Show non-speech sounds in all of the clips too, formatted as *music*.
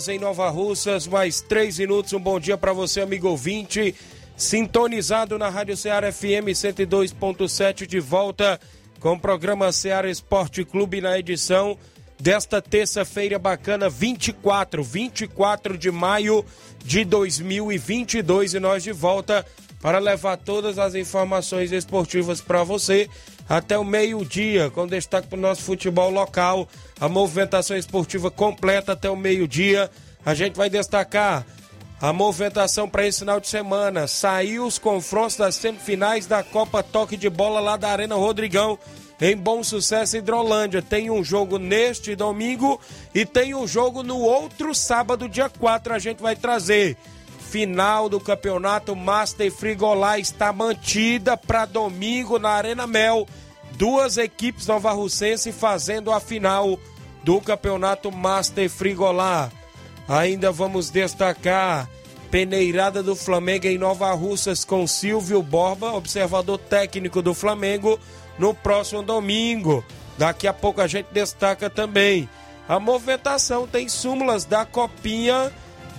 Horas em Nova Russas, mais 3 minutos. Um bom dia para você, amigo ouvinte. Sintonizado na Rádio Ceará FM 102.7, de volta com o programa Ceará Esporte Clube na edição desta terça-feira bacana, 24, 24 de maio de 2022. E nós de volta para levar todas as informações esportivas para você até o meio-dia, com destaque para o nosso futebol local, a movimentação esportiva completa até o meio-dia. A gente vai destacar a movimentação para esse final de semana. Saiu os confrontos das semifinais da Copa Toque de Bola lá da Arena Rodrigão, em Bom Sucesso, Hidrolândia. Tem um jogo neste domingo e tem um jogo no outro sábado, dia 4. A gente vai trazer final do campeonato Master Frigolá está mantida para domingo na Arena Mel. Duas equipes novarrucense fazendo a final do campeonato Master Frigolá. Ainda vamos destacar peneirada do Flamengo em Nova Russas com Silvio Borba, observador técnico do Flamengo, no próximo domingo. Daqui a pouco a gente destaca também a movimentação tem súmulas da copinha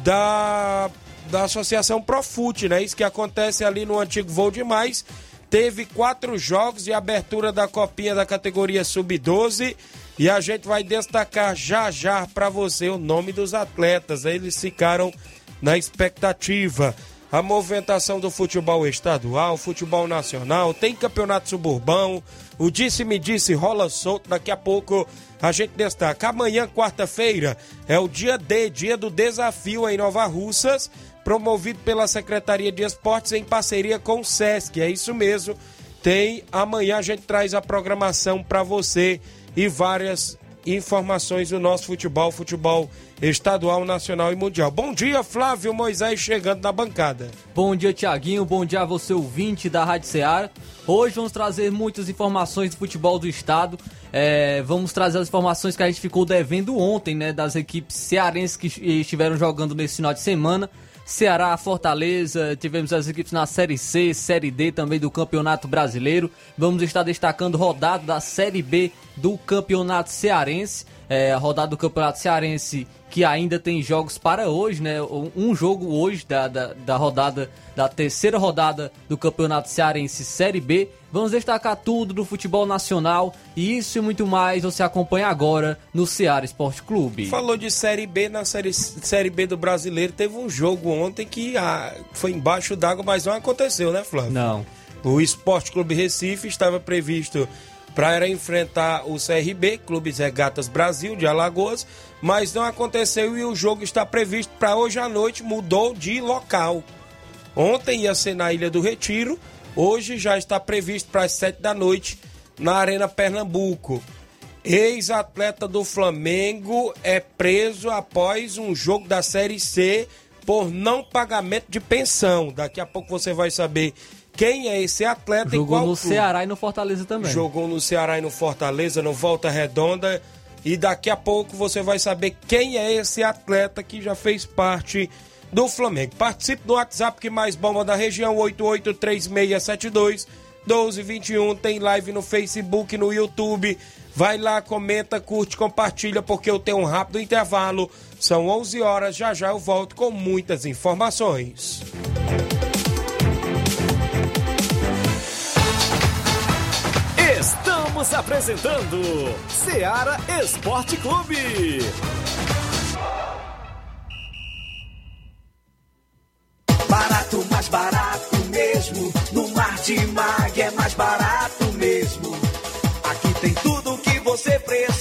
da da Associação Profute, né? Isso que acontece ali no antigo Voo Demais. Teve quatro jogos de abertura da copinha da categoria Sub-12 e a gente vai destacar já já para você o nome dos atletas. Eles ficaram na expectativa. A movimentação do futebol estadual, futebol nacional, tem campeonato suburbão, o disse-me disse rola solto. Daqui a pouco a gente destaca. Amanhã, quarta-feira, é o dia D, dia do desafio em Nova Russas promovido pela Secretaria de Esportes em parceria com o SESC. É isso mesmo. Tem amanhã a gente traz a programação para você e várias informações do nosso futebol, futebol estadual, nacional e mundial. Bom dia, Flávio Moisés chegando na bancada. Bom dia, Tiaguinho. Bom dia a você, ouvinte da Rádio Ceará. Hoje vamos trazer muitas informações do futebol do estado. É, vamos trazer as informações que a gente ficou devendo ontem, né? Das equipes cearenses que estiveram jogando nesse final de semana. Ceará, Fortaleza, tivemos as equipes na Série C, Série D também do Campeonato Brasileiro. Vamos estar destacando rodada da Série B do Campeonato Cearense. É, rodada do Campeonato Cearense que ainda tem jogos para hoje, né? Um jogo hoje da, da, da rodada, da terceira rodada do Campeonato Cearense Série B. Vamos destacar tudo do futebol nacional e isso e muito mais você acompanha agora no Ceará Esporte Clube. Falou de Série B na série, série B do Brasileiro. Teve um jogo ontem que ah, foi embaixo d'água, mas não aconteceu, né, Flávio? Não. O Esporte Clube Recife estava previsto para enfrentar o CRB, Clubes Regatas Brasil, de Alagoas, mas não aconteceu e o jogo está previsto para hoje à noite, mudou de local. Ontem ia ser na Ilha do Retiro, hoje já está previsto para as sete da noite na Arena Pernambuco. Ex-atleta do Flamengo é preso após um jogo da Série C por não pagamento de pensão. Daqui a pouco você vai saber quem é esse atleta Jogou no clube. Ceará e no Fortaleza também. Jogou no Ceará e no Fortaleza, no Volta Redonda. E daqui a pouco você vai saber quem é esse atleta que já fez parte do Flamengo. Participe do WhatsApp que mais bomba da região, 883672 1221. Tem live no Facebook, no YouTube. Vai lá, comenta, curte, compartilha, porque eu tenho um rápido intervalo. São 11 horas, já já eu volto com muitas informações. Estamos apresentando Seara Esporte Clube. Barato, mais barato mesmo. No Martimag é mais barato mesmo. Aqui tem tudo o que você precisa.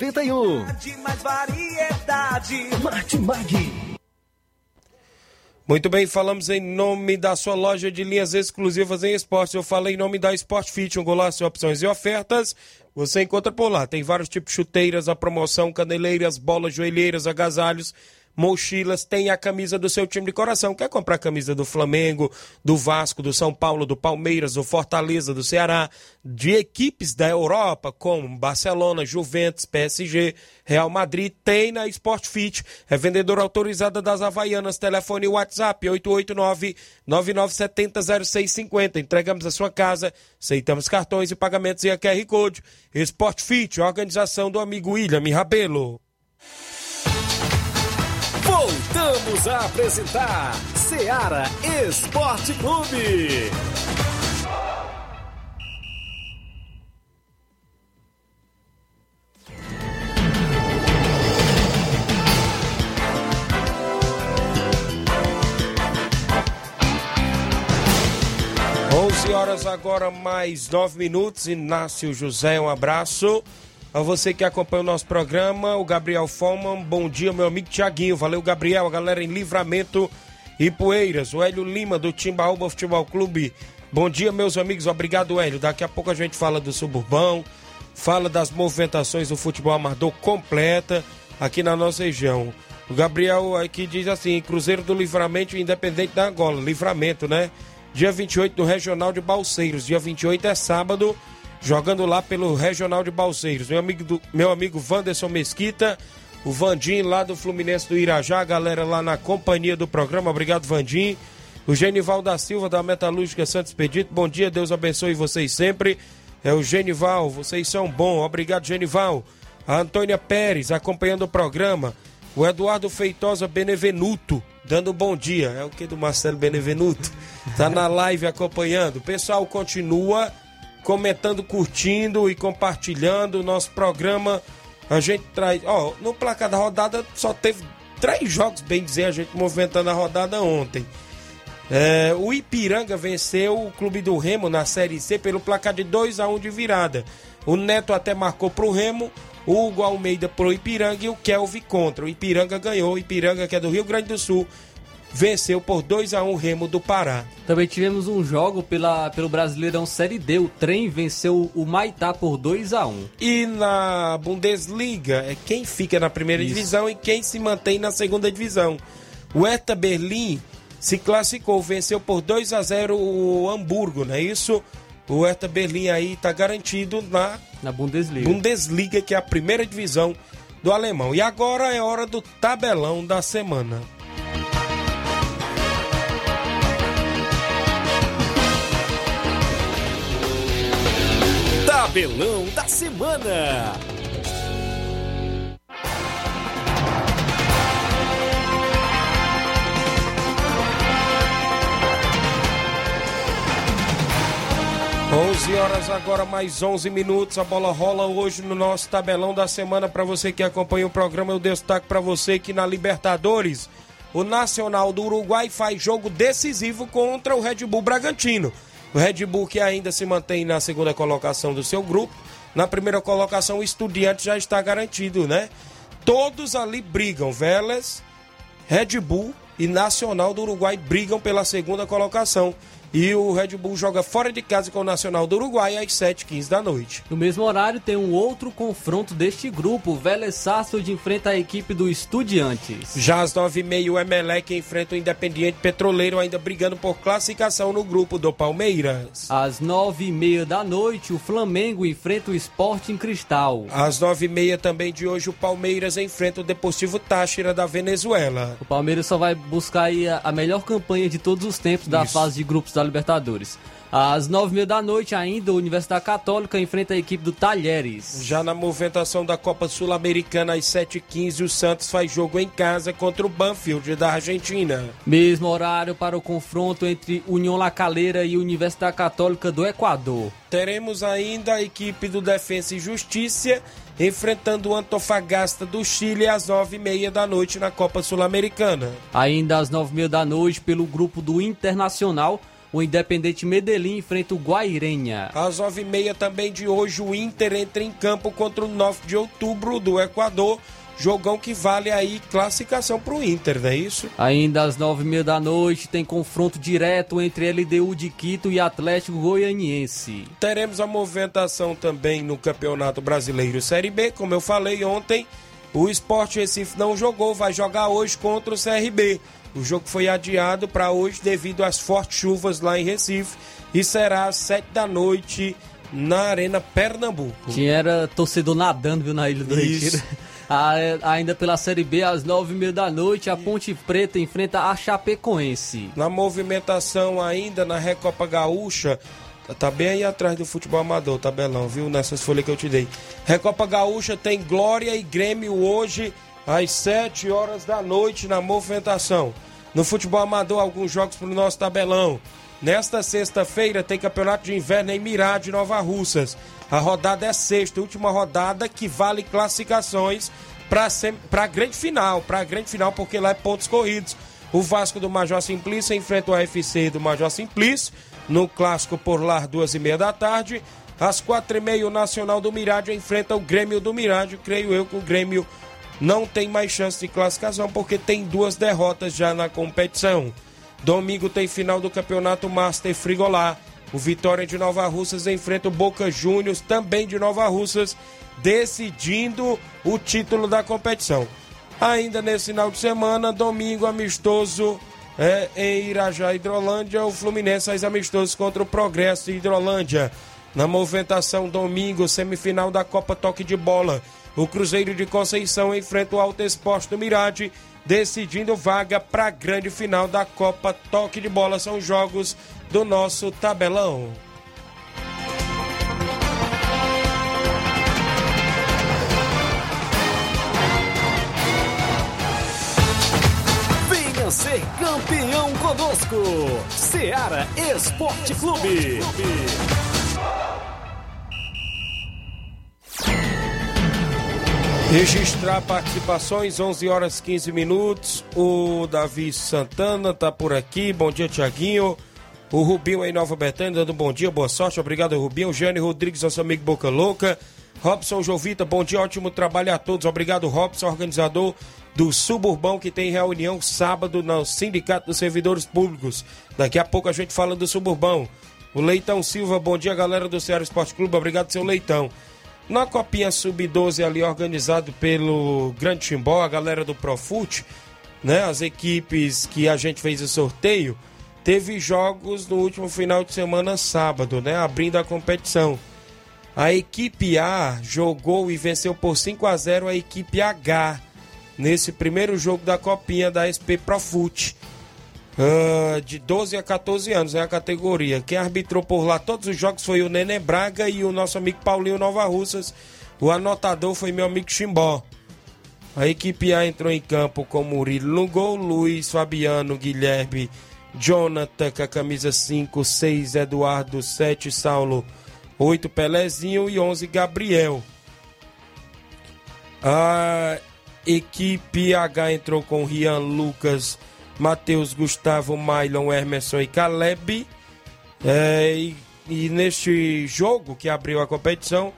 1981. De mais variedade. Martimag. Muito bem, falamos em nome da sua loja de linhas exclusivas em esportes. Eu falei em nome da Sport Fit, um golaço, opções e ofertas. Você encontra por lá. Tem vários tipos de chuteiras, a promoção, caneleiras, bolas, joelheiras, agasalhos, mochilas. Tem a camisa do seu time de coração. Quer comprar a camisa do Flamengo, do Vasco, do São Paulo, do Palmeiras, do Fortaleza, do Ceará, de equipes da Europa, como Barcelona, Juventus, PSG, Real Madrid, tem na Sport Fit. É vendedora autorizada das Havaianas. Telefone WhatsApp 889-9970-0650. Entregamos a sua casa, aceitamos cartões e pagamentos e a QR Code. Sport Fit, organização do amigo William Rabelo. Voltamos a apresentar Seara Esporte Clube. Onze horas agora, mais nove minutos. Inácio José, um abraço. A você que acompanha o nosso programa, o Gabriel Foman, bom dia, meu amigo Tiaguinho. Valeu, Gabriel, a galera em Livramento e Poeiras. O Hélio Lima, do Timbaúba Futebol Clube. Bom dia, meus amigos. Obrigado, Hélio. Daqui a pouco a gente fala do suburbão, fala das movimentações do futebol amador completa aqui na nossa região. O Gabriel aqui diz assim: Cruzeiro do Livramento Independente da Angola. Livramento, né? Dia 28 do Regional de Balseiros. Dia 28 é sábado jogando lá pelo Regional de Balseiros. Meu amigo, do, meu amigo Wanderson Mesquita, o Vandim lá do Fluminense do Irajá, a galera lá na companhia do programa. Obrigado, Vandim. O Genival da Silva da Metalúrgica Santos Pedito. Bom dia, Deus abençoe vocês sempre. É o Genival, vocês são bons. Obrigado, Genival. A Antônia Pérez acompanhando o programa. O Eduardo Feitosa Benevenuto dando um bom dia. É o que do Marcelo Benevenuto? Tá na live acompanhando. Pessoal continua comentando, curtindo e compartilhando o nosso programa. A gente traz. Ó, no placar da rodada só teve três jogos, bem dizer, a gente movimentando a rodada ontem. É, o Ipiranga venceu o Clube do Remo na Série C pelo placar de 2 a 1 de virada. O Neto até marcou pro Remo, o Hugo Almeida pro Ipiranga e o Kelvin contra. O Ipiranga ganhou, o Ipiranga que é do Rio Grande do Sul, venceu por 2 a 1 o Remo do Pará. Também tivemos um jogo pela, pelo Brasileirão Série D. O trem venceu o Maitá por 2 a 1 E na Bundesliga é quem fica na primeira Isso. divisão e quem se mantém na segunda divisão. O Hertha Berlim se classificou, venceu por 2 a 0 o Hamburgo, não é isso? O Hertha Berlim aí está garantido na na Bundesliga. Bundesliga, que é a primeira divisão do alemão. E agora é hora do tabelão da semana. Tabelão da semana. Onze horas agora, mais 11 minutos. A bola rola hoje no nosso tabelão da semana. Para você que acompanha o programa, eu destaco para você que na Libertadores, o Nacional do Uruguai faz jogo decisivo contra o Red Bull Bragantino. O Red Bull que ainda se mantém na segunda colocação do seu grupo. Na primeira colocação, o Estudiante já está garantido, né? Todos ali brigam. Vélez, Red Bull e Nacional do Uruguai brigam pela segunda colocação. E o Red Bull joga fora de casa com o Nacional do Uruguai às 7h15 da noite. No mesmo horário tem um outro confronto deste grupo. O Vélez Sarsfield enfrenta a equipe do Estudiantes. Já às 9h30 o Emelec enfrenta o Independiente Petroleiro ainda brigando por classificação no grupo do Palmeiras. Às nove e meia da noite o Flamengo enfrenta o Sporting Cristal. Às 9h30 também de hoje o Palmeiras enfrenta o Deportivo Táchira da Venezuela. O Palmeiras só vai buscar aí a, a melhor campanha de todos os tempos da Isso. fase de grupos da Libertadores. Às nove e meia da noite ainda, a Universidade Católica enfrenta a equipe do Talheres. Já na movimentação da Copa Sul-Americana às 7h15 o Santos faz jogo em casa contra o Banfield da Argentina. Mesmo horário para o confronto entre União La Calera e Universidade Católica do Equador. Teremos ainda a equipe do Defensa e Justiça enfrentando o Antofagasta do Chile às 9h30 da noite na Copa Sul-Americana. Ainda às nove e meia da noite, pelo grupo do Internacional, o Independente Medellín enfrenta o Guairenha. Às 9h30 também de hoje, o Inter entra em campo contra o 9 de outubro do Equador. Jogão que vale aí classificação para o Inter, não é isso? Ainda às nove e meia da noite tem confronto direto entre LDU de Quito e Atlético Goianiense. Teremos a movimentação também no Campeonato Brasileiro Série B. Como eu falei ontem, o Sport Recife não jogou, vai jogar hoje contra o CRB. O jogo foi adiado para hoje devido às fortes chuvas lá em Recife e será às 7 da noite na Arena Pernambuco. Tinha era torcedor nadando, viu, na Ilha do Isso. Retiro. *laughs* Ah, é, Ainda pela Série B, às nove e meia da noite, a Ponte Preta enfrenta a Chapecoense. Na movimentação ainda na Recopa Gaúcha, tá bem aí atrás do futebol amador, tabelão, viu? Nessas folhas que eu te dei. Recopa Gaúcha tem Glória e Grêmio hoje às 7 horas da noite na movimentação. No futebol amador, alguns jogos pro nosso tabelão. Nesta sexta-feira tem campeonato de inverno em Mirade, Nova Russas. A rodada é sexta, última rodada que vale classificações para a grande final, para a grande final porque lá é pontos corridos. O Vasco do Major Simplício enfrenta o AFC do Major Simplício no clássico por lá duas e meia da tarde. Às quatro e meia o Nacional do Mirádio enfrenta o Grêmio do Mirádio. Creio eu que o Grêmio não tem mais chance de classificação porque tem duas derrotas já na competição. Domingo tem final do Campeonato Master Frigolá. O Vitória de Nova Russas enfrenta o Boca Juniors, também de Nova Russas, decidindo o título da competição. Ainda nesse final de semana, domingo amistoso é, em Irajá, Hidrolândia, o Fluminense faz amistoso contra o Progresso Hidrolândia. Na movimentação, domingo, semifinal da Copa Toque de Bola. O Cruzeiro de Conceição enfrenta o Alto Esporte do Mirade, decidindo vaga para a grande final da Copa Toque de Bola. São jogos do nosso tabelão. Ser campeão conosco. Seara Esporte Clube. Registrar participações, 11 horas 15 minutos. O Davi Santana tá por aqui. Bom dia, Tiaguinho. O Rubinho aí, Nova Betânia, dando bom dia, boa sorte. Obrigado, Rubinho. Jânio Rodrigues, nosso amigo Boca Louca. Robson Jovita, bom dia, ótimo trabalho a todos. Obrigado, Robson, organizador do Suburbão, que tem reunião sábado no Sindicato dos Servidores Públicos. Daqui a pouco a gente fala do Suburbão. O Leitão Silva, bom dia, galera do Ceará Esporte Clube. Obrigado, seu Leitão. Na Copinha Sub-12 ali, organizado pelo Grande Timbó, a galera do Profute, né? As equipes que a gente fez o sorteio, teve jogos no último final de semana, sábado, né? Abrindo a competição. A equipe A jogou e venceu por 5 a 0 a equipe H nesse primeiro jogo da Copinha da SP Profute. Ah, de 12 a 14 anos, é a categoria. Quem arbitrou por lá todos os jogos foi o Nenê Braga e o nosso amigo Paulinho Nova Russas. O anotador foi meu amigo Chimbó. A equipe A entrou em campo com Murilo no gol, Luiz, Fabiano, Guilherme, Jonathan com a camisa 5, 6, Eduardo, 7, Saulo, 8, Pelezinho e 11, Gabriel. A equipe H entrou com Rian, Lucas, Matheus, Gustavo, Mailon, Emerson e Caleb. É, e, e neste jogo que abriu a competição,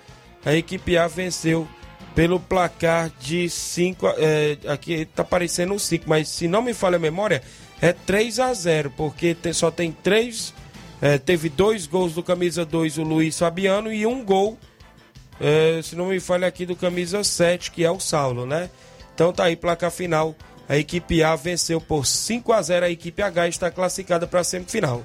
a equipe A venceu pelo placar de 5. É, aqui tá parecendo um 5, mas se não me falha a memória, é 3 a 0 porque tem- só tem três É, teve dois gols do camisa 2, o Luiz Fabiano, e um gol, é, se não me falha aqui, do camisa 7, que é o Saulo, né? Então tá aí, placa final. A equipe A venceu por 5 a 0 a equipe H está classificada para a semifinal.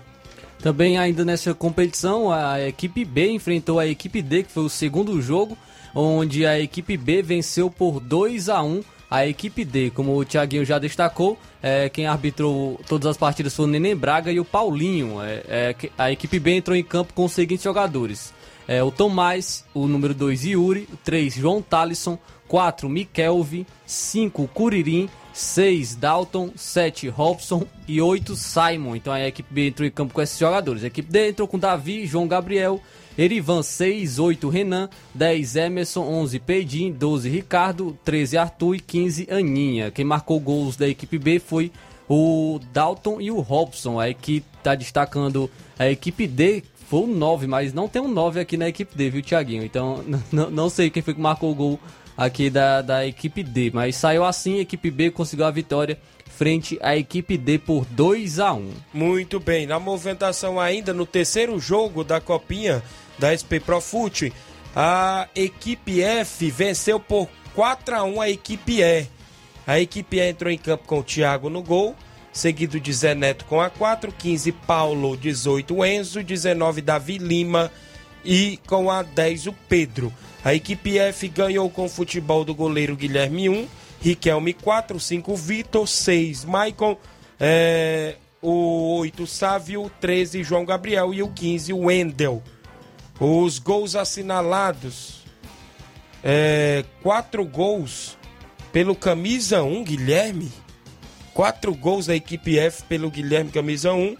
Também ainda nessa competição, a equipe B enfrentou a equipe D, que foi o segundo jogo, onde a equipe B venceu por 2 a 1 a equipe D. Como o Thiaguinho já destacou, é, quem arbitrou todas as partidas foi o Neném Braga e o Paulinho. É, é, a equipe B entrou em campo com os seguintes jogadores. É, o Tomás, o número 2 Yuri, 3 João Talisson, 4 Mikelvi, 5 Curirim, 6 Dalton, 7 Robson e 8 Simon. Então a equipe B entrou em campo com esses jogadores. A equipe D entrou com Davi, João Gabriel, Erivan 6, 8 Renan, 10 Emerson, 11 Peidim, 12 Ricardo, 13 Arthur e 15 Aninha. Quem marcou gols da equipe B foi o Dalton e o Robson. A equipe está destacando a equipe D foi o 9, mas não tem um 9 aqui na equipe D, viu, Thiaguinho? Então *laughs* não sei quem foi que marcou o gol aqui da, da equipe D, mas saiu assim, a equipe B conseguiu a vitória frente à equipe D por 2 a 1. Muito bem, na movimentação ainda no terceiro jogo da Copinha da SP Pro Foot, a equipe F venceu por 4 a 1 a equipe E. A equipe E entrou em campo com o Thiago no gol, seguido de Zé Neto com a 4, 15 Paulo, 18 Enzo, 19 Davi Lima e com a 10 o Pedro. A equipe F ganhou com o futebol do goleiro Guilherme 1, Riquelme 4, 5 Vitor, 6 Maicon, é, o 8 Sávio, 13 João Gabriel e o 15 Wendel. Os gols assinalados, é, quatro gols pelo camisa 1, Guilherme. Quatro gols da equipe F pelo Guilherme, camisa 1.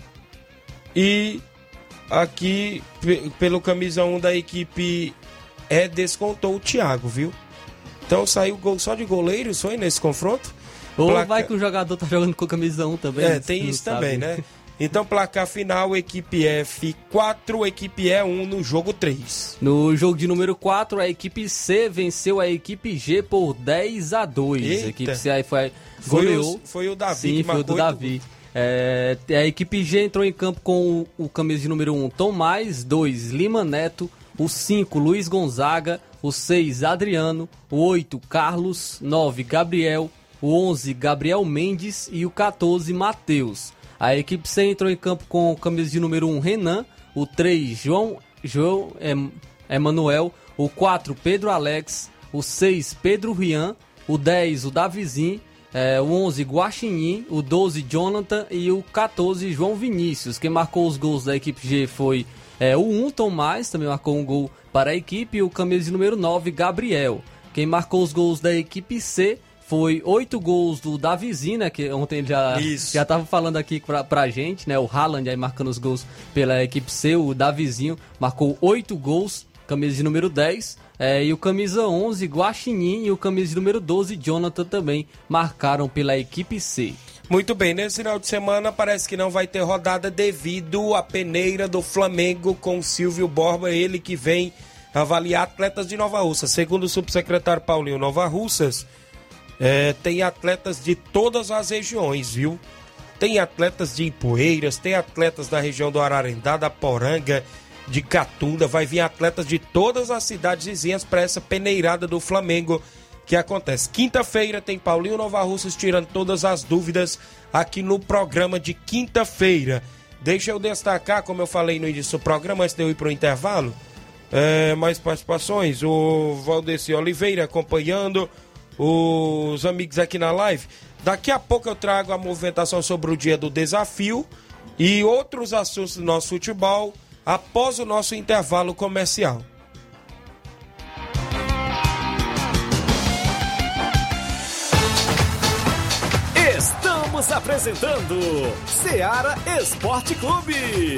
E aqui pelo camisa 1 da equipe E descontou o Thiago, viu? Então saiu gol só de goleiros, foi nesse confronto? Ou Placa... vai que o jogador tá jogando com camisa 1 também. É, tem isso também, né? Então, placar final, equipe F 4, equipe E 1 no jogo 3. No jogo de número 4, a equipe C venceu a equipe G por 10 a 2. Eita. A equipe C aí foi, goleou. Foi o, foi o Davi Sim, foi o do Davi. É, a equipe G entrou em campo com o, o camisa de número 1, Tomás, 2, Lima Neto, o 5, Luiz Gonzaga, o 6, Adriano, o 8, Carlos, 9, Gabriel, o 11, Gabriel Mendes e o 14, Matheus. A equipe C entrou em campo com camisa de número 1 Renan, o 3 João, João Emanuel, o 4 Pedro Alex, o 6 Pedro Rian, o 10 o Davizinho, é, o 11 Guaxinim, o 12 Jonathan e o 14 João Vinícius. Quem marcou os gols da equipe G foi é, o 1 Tomás, também marcou um gol para a equipe, e o camisa número 9 Gabriel. Quem marcou os gols da equipe C foi oito gols do Davizinho, né? Que ontem ele já, já tava falando aqui pra, pra gente, né? O Haaland aí marcando os gols pela equipe C. O Davizinho marcou oito gols, camisa de número 10. É, e o camisa 11, Guaxinim, e o camisa de número 12, Jonathan, também marcaram pela equipe C. Muito bem, nesse final de semana parece que não vai ter rodada devido à peneira do Flamengo com Silvio Borba, ele que vem avaliar atletas de Nova Russa. Segundo o subsecretário Paulinho Nova Russas, é, tem atletas de todas as regiões, viu? Tem atletas de Ipueiras, tem atletas da região do Ararendá, da Poranga, de Catunda. Vai vir atletas de todas as cidades vizinhas para essa peneirada do Flamengo que acontece. Quinta-feira tem Paulinho Nova Russas tirando todas as dúvidas aqui no programa de quinta-feira. Deixa eu destacar, como eu falei no início do programa, antes de eu ir para o intervalo, é, mais participações. O Valdeci Oliveira acompanhando os amigos aqui na live. Daqui a pouco eu trago a movimentação sobre o dia do desafio e outros assuntos do nosso futebol após o nosso intervalo comercial. Estamos apresentando Seara Esporte Clube.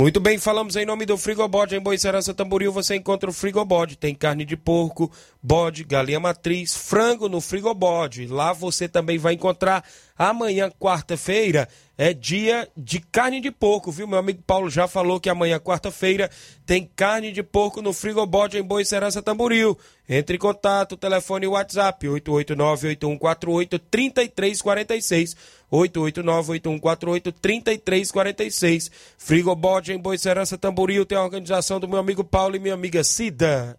Muito bem, falamos em nome do Frigobode. Em Boicerança Tamboril você encontra o Frigobode. Tem carne de porco, bode, galinha matriz, frango no Frigobode. Lá você também vai encontrar amanhã, quarta-feira, é dia de carne de porco, viu? Meu amigo Paulo já falou que amanhã, quarta-feira, tem carne de porco no Frigobode em Boicerança Tamboril. Entre em contato, telefone e WhatsApp 889-8148-3346. 889-8148-3346. Frigobode em Boicerança Tamboril tem a organização do meu amigo Paulo e minha amiga Cida.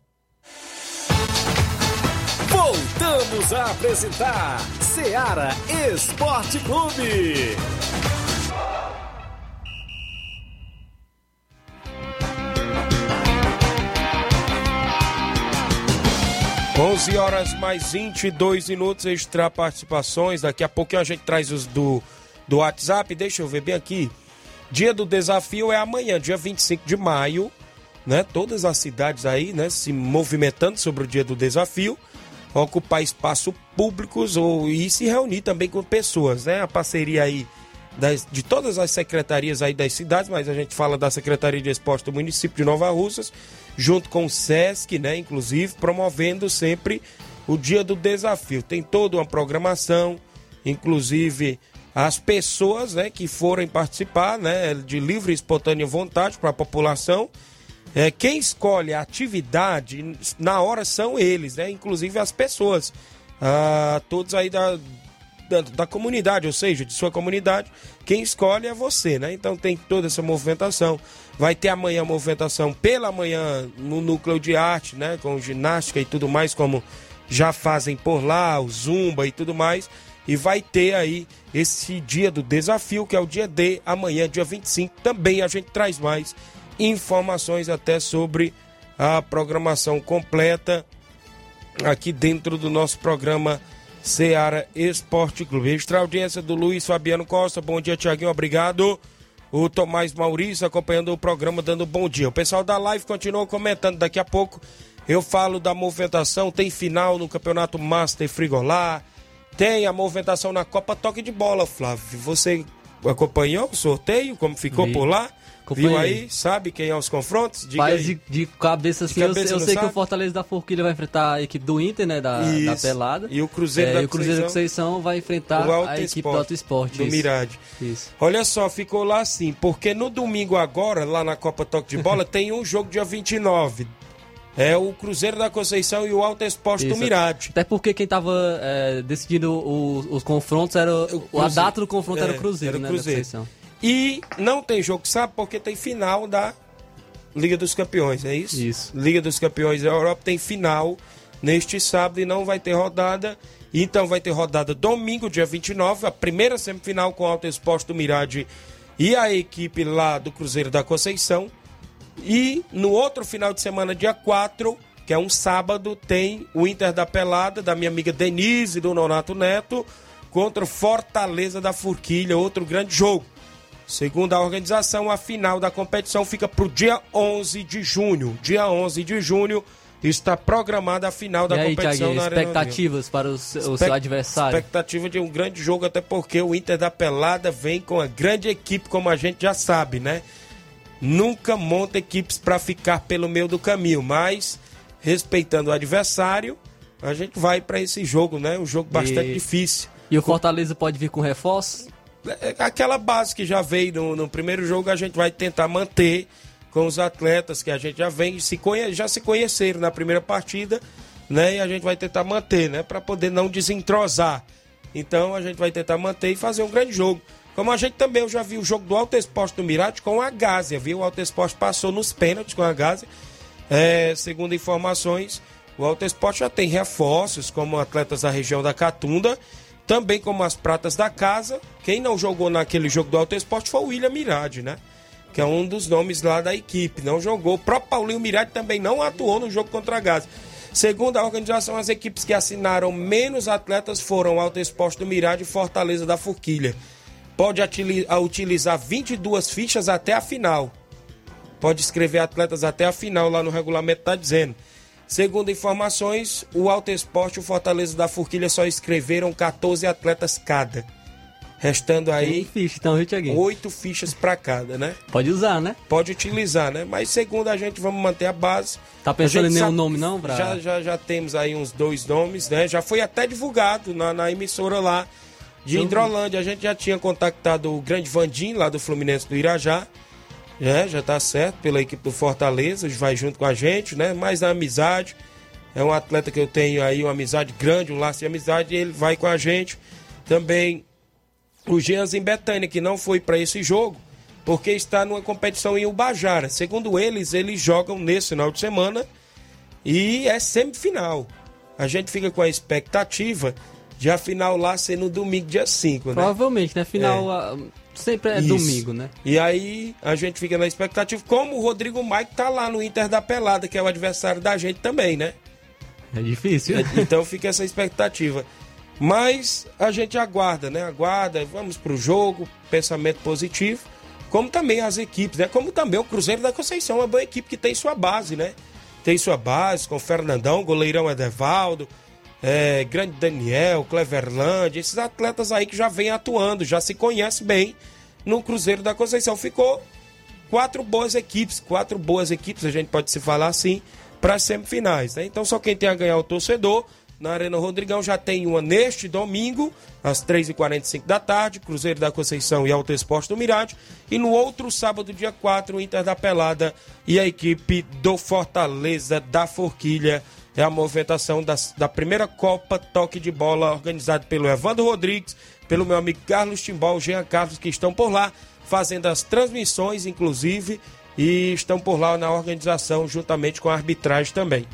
Voltamos a apresentar Seara Esporte Clube. 11 horas mais 22 minutos, extra participações. Daqui a pouquinho a gente traz os do, do WhatsApp. Deixa eu ver bem aqui. Dia do desafio é amanhã, dia 25 de maio. Né? Todas as cidades aí, né, se movimentando sobre o dia do desafio, ocupar espaços públicos ou e se reunir também com pessoas, né? A parceria aí das, de todas as secretarias aí das cidades, mas a gente fala da Secretaria de Esporte do município de Nova Russas, junto com o SESC, né, inclusive, promovendo sempre o Dia do Desafio. Tem toda uma programação, inclusive as pessoas né, que forem participar né, de livre e espontânea vontade para a população. É, quem escolhe a atividade na hora são eles, né? Inclusive as pessoas. Ah, todos aí da, da, da, comunidade, ou seja, de sua comunidade. Quem escolhe é você, né? Então tem toda essa movimentação. Vai ter amanhã movimentação pela manhã no núcleo de arte, né? Com ginástica e tudo mais, como já fazem por lá, o zumba e tudo mais. E vai ter aí esse dia do desafio, que é o dia D, amanhã, dia 25. Também a gente traz mais informações até sobre a programação completa aqui dentro do nosso programa Seara Esporte Clube. Extra audiência do Luiz Fabiano Costa. Bom dia, Tiaguinho. Obrigado. O Tomás Maurício acompanhando o programa, dando bom dia. O pessoal da live continua comentando. Daqui a pouco eu falo da movimentação. Tem final no Campeonato Master Frigolá. Tem a movimentação na Copa Toque de Bola, Flávio. Você acompanhou o sorteio? Como ficou Vi. por lá? Viu aí? Sabe quem é os confrontos? Diga Faz de, de, cabeça assim, de cabeça, eu, eu sei sabe? que o Fortaleza da Forquilha vai enfrentar a equipe do Inter, né? Da, da Pelada. E o Cruzeiro é, da e o Cruzeiro da Conceição vai enfrentar a equipe do Alto Esporte. Do isso. Mirade. Isso. Olha só, ficou lá assim, porque no domingo agora, lá na Copa Toque de Bola, *laughs* tem um jogo dia 29. É o Cruzeiro da Conceição e o Alto Esporte Isso. do Mirade. Até porque quem estava é, decidindo os, os, confrontos era. O, a data do confronto é, era o Cruzeiro, era o Cruzeiro. né? E não tem jogo, sabe? Porque tem final da Liga dos Campeões, é isso? Isso. Liga dos Campeões da Europa tem final neste sábado e não vai ter rodada. Então vai ter rodada domingo, dia 29, a primeira semifinal com o Alto Esporte do Mirade e a equipe lá do Cruzeiro da Conceição. E no outro final de semana, dia 4, que é um sábado, tem o Inter da Pelada, da minha amiga Denise, do Nonato Neto, contra o Fortaleza da Forquilha, outro grande jogo. Segundo a organização, a final da competição fica para o dia 11 de junho. Dia 11 de junho está programada a final da aí, competição Thiaguinho, na expectativas para o seu, adversário? Expectativa de um grande jogo, até porque o Inter da Pelada vem com a grande equipe, como a gente já sabe, né? Nunca monta equipes para ficar pelo meio do caminho, mas respeitando o adversário, a gente vai para esse jogo, né? Um jogo bastante e... difícil. E o Fortaleza pode vir com reforço? É, aquela base que já veio no, no, primeiro jogo, a gente vai tentar manter com os atletas que a gente já vem, se conhe, já se conheceram na primeira partida, né? E a gente vai tentar manter, né? Para poder não desentrosar. Então a gente vai tentar manter e fazer um grande jogo. Como a gente também, eu já vi o jogo do Alto Esporte do Mirate com a Gásia, viu? O Alto Esporte passou nos pênaltis com a Gásia. É, segundo informações, o Alto Esporte já tem reforços, como atletas da região da Catunda Também como as pratas da casa, quem não jogou naquele jogo do Alto Esporte foi o William Mirade, né? Que é um dos nomes lá da equipe. Não jogou. O próprio Paulinho Mirade também não atuou no jogo contra a Gaza. Segundo a organização, as equipes que assinaram menos atletas foram Alto Esporte do Mirade e Fortaleza da Forquilha. Pode utilizar 22 fichas até a final. Pode escrever atletas até a final, lá no regulamento está dizendo. Segundo informações, o Alto Esporte e o Fortaleza da Forquilha só escreveram 14 atletas cada. Restando aí ficha, então, oito fichas para cada, né? Pode usar, né? Pode utilizar, né? Mas segundo a gente, vamos manter a base. Tá pensando em nenhum sabe, nome, não, Bra? Já, já, já temos aí uns dois nomes, né? Já foi até divulgado na, na emissora lá de Hidrolândia. A gente já tinha contactado o grande Vandim, lá do Fluminense do Irajá. É, já tá certo, pela equipe do Fortaleza, vai junto com a gente, né? Mais na amizade. É um atleta que eu tenho aí, uma amizade grande, um laço de amizade, e ele vai com a gente. Também o Jeans em Betânia, que não foi para esse jogo, porque está numa competição em Ubajara. Segundo eles, eles jogam nesse final de semana e é semifinal. A gente fica com a expectativa de a final lá ser no domingo, dia 5, né? Provavelmente, né? Final. É. Sempre é Isso. domingo, né? E aí a gente fica na expectativa, como o Rodrigo Mike tá lá no Inter da Pelada, que é o adversário da gente também, né? É difícil. É, então fica essa expectativa. Mas a gente aguarda, né? Aguarda, vamos pro jogo, pensamento positivo. Como também as equipes, né? Como também o Cruzeiro da Conceição, uma boa equipe que tem sua base, né? Tem sua base com o Fernandão, goleirão Edevaldo, é, Grande Daniel, Cleverland, esses atletas aí que já vêm atuando, já se conhece bem no Cruzeiro da Conceição. Ficou quatro boas equipes, quatro boas equipes, a gente pode se falar assim, para as semifinais. Né? Então só quem tem a ganhar o torcedor. Na Arena Rodrigão já tem uma neste domingo, às 3h45 da tarde, Cruzeiro da Conceição e Alto Esporte do Mirade. E no outro sábado, dia 4, o Inter da Pelada e a equipe do Fortaleza da Forquilha é a movimentação das, da primeira Copa Toque de Bola, organizado pelo Evandro Rodrigues, pelo meu amigo Carlos Timbal, Jean Carlos, que estão por lá, fazendo as transmissões, inclusive, e estão por lá na organização, juntamente com a arbitragem também.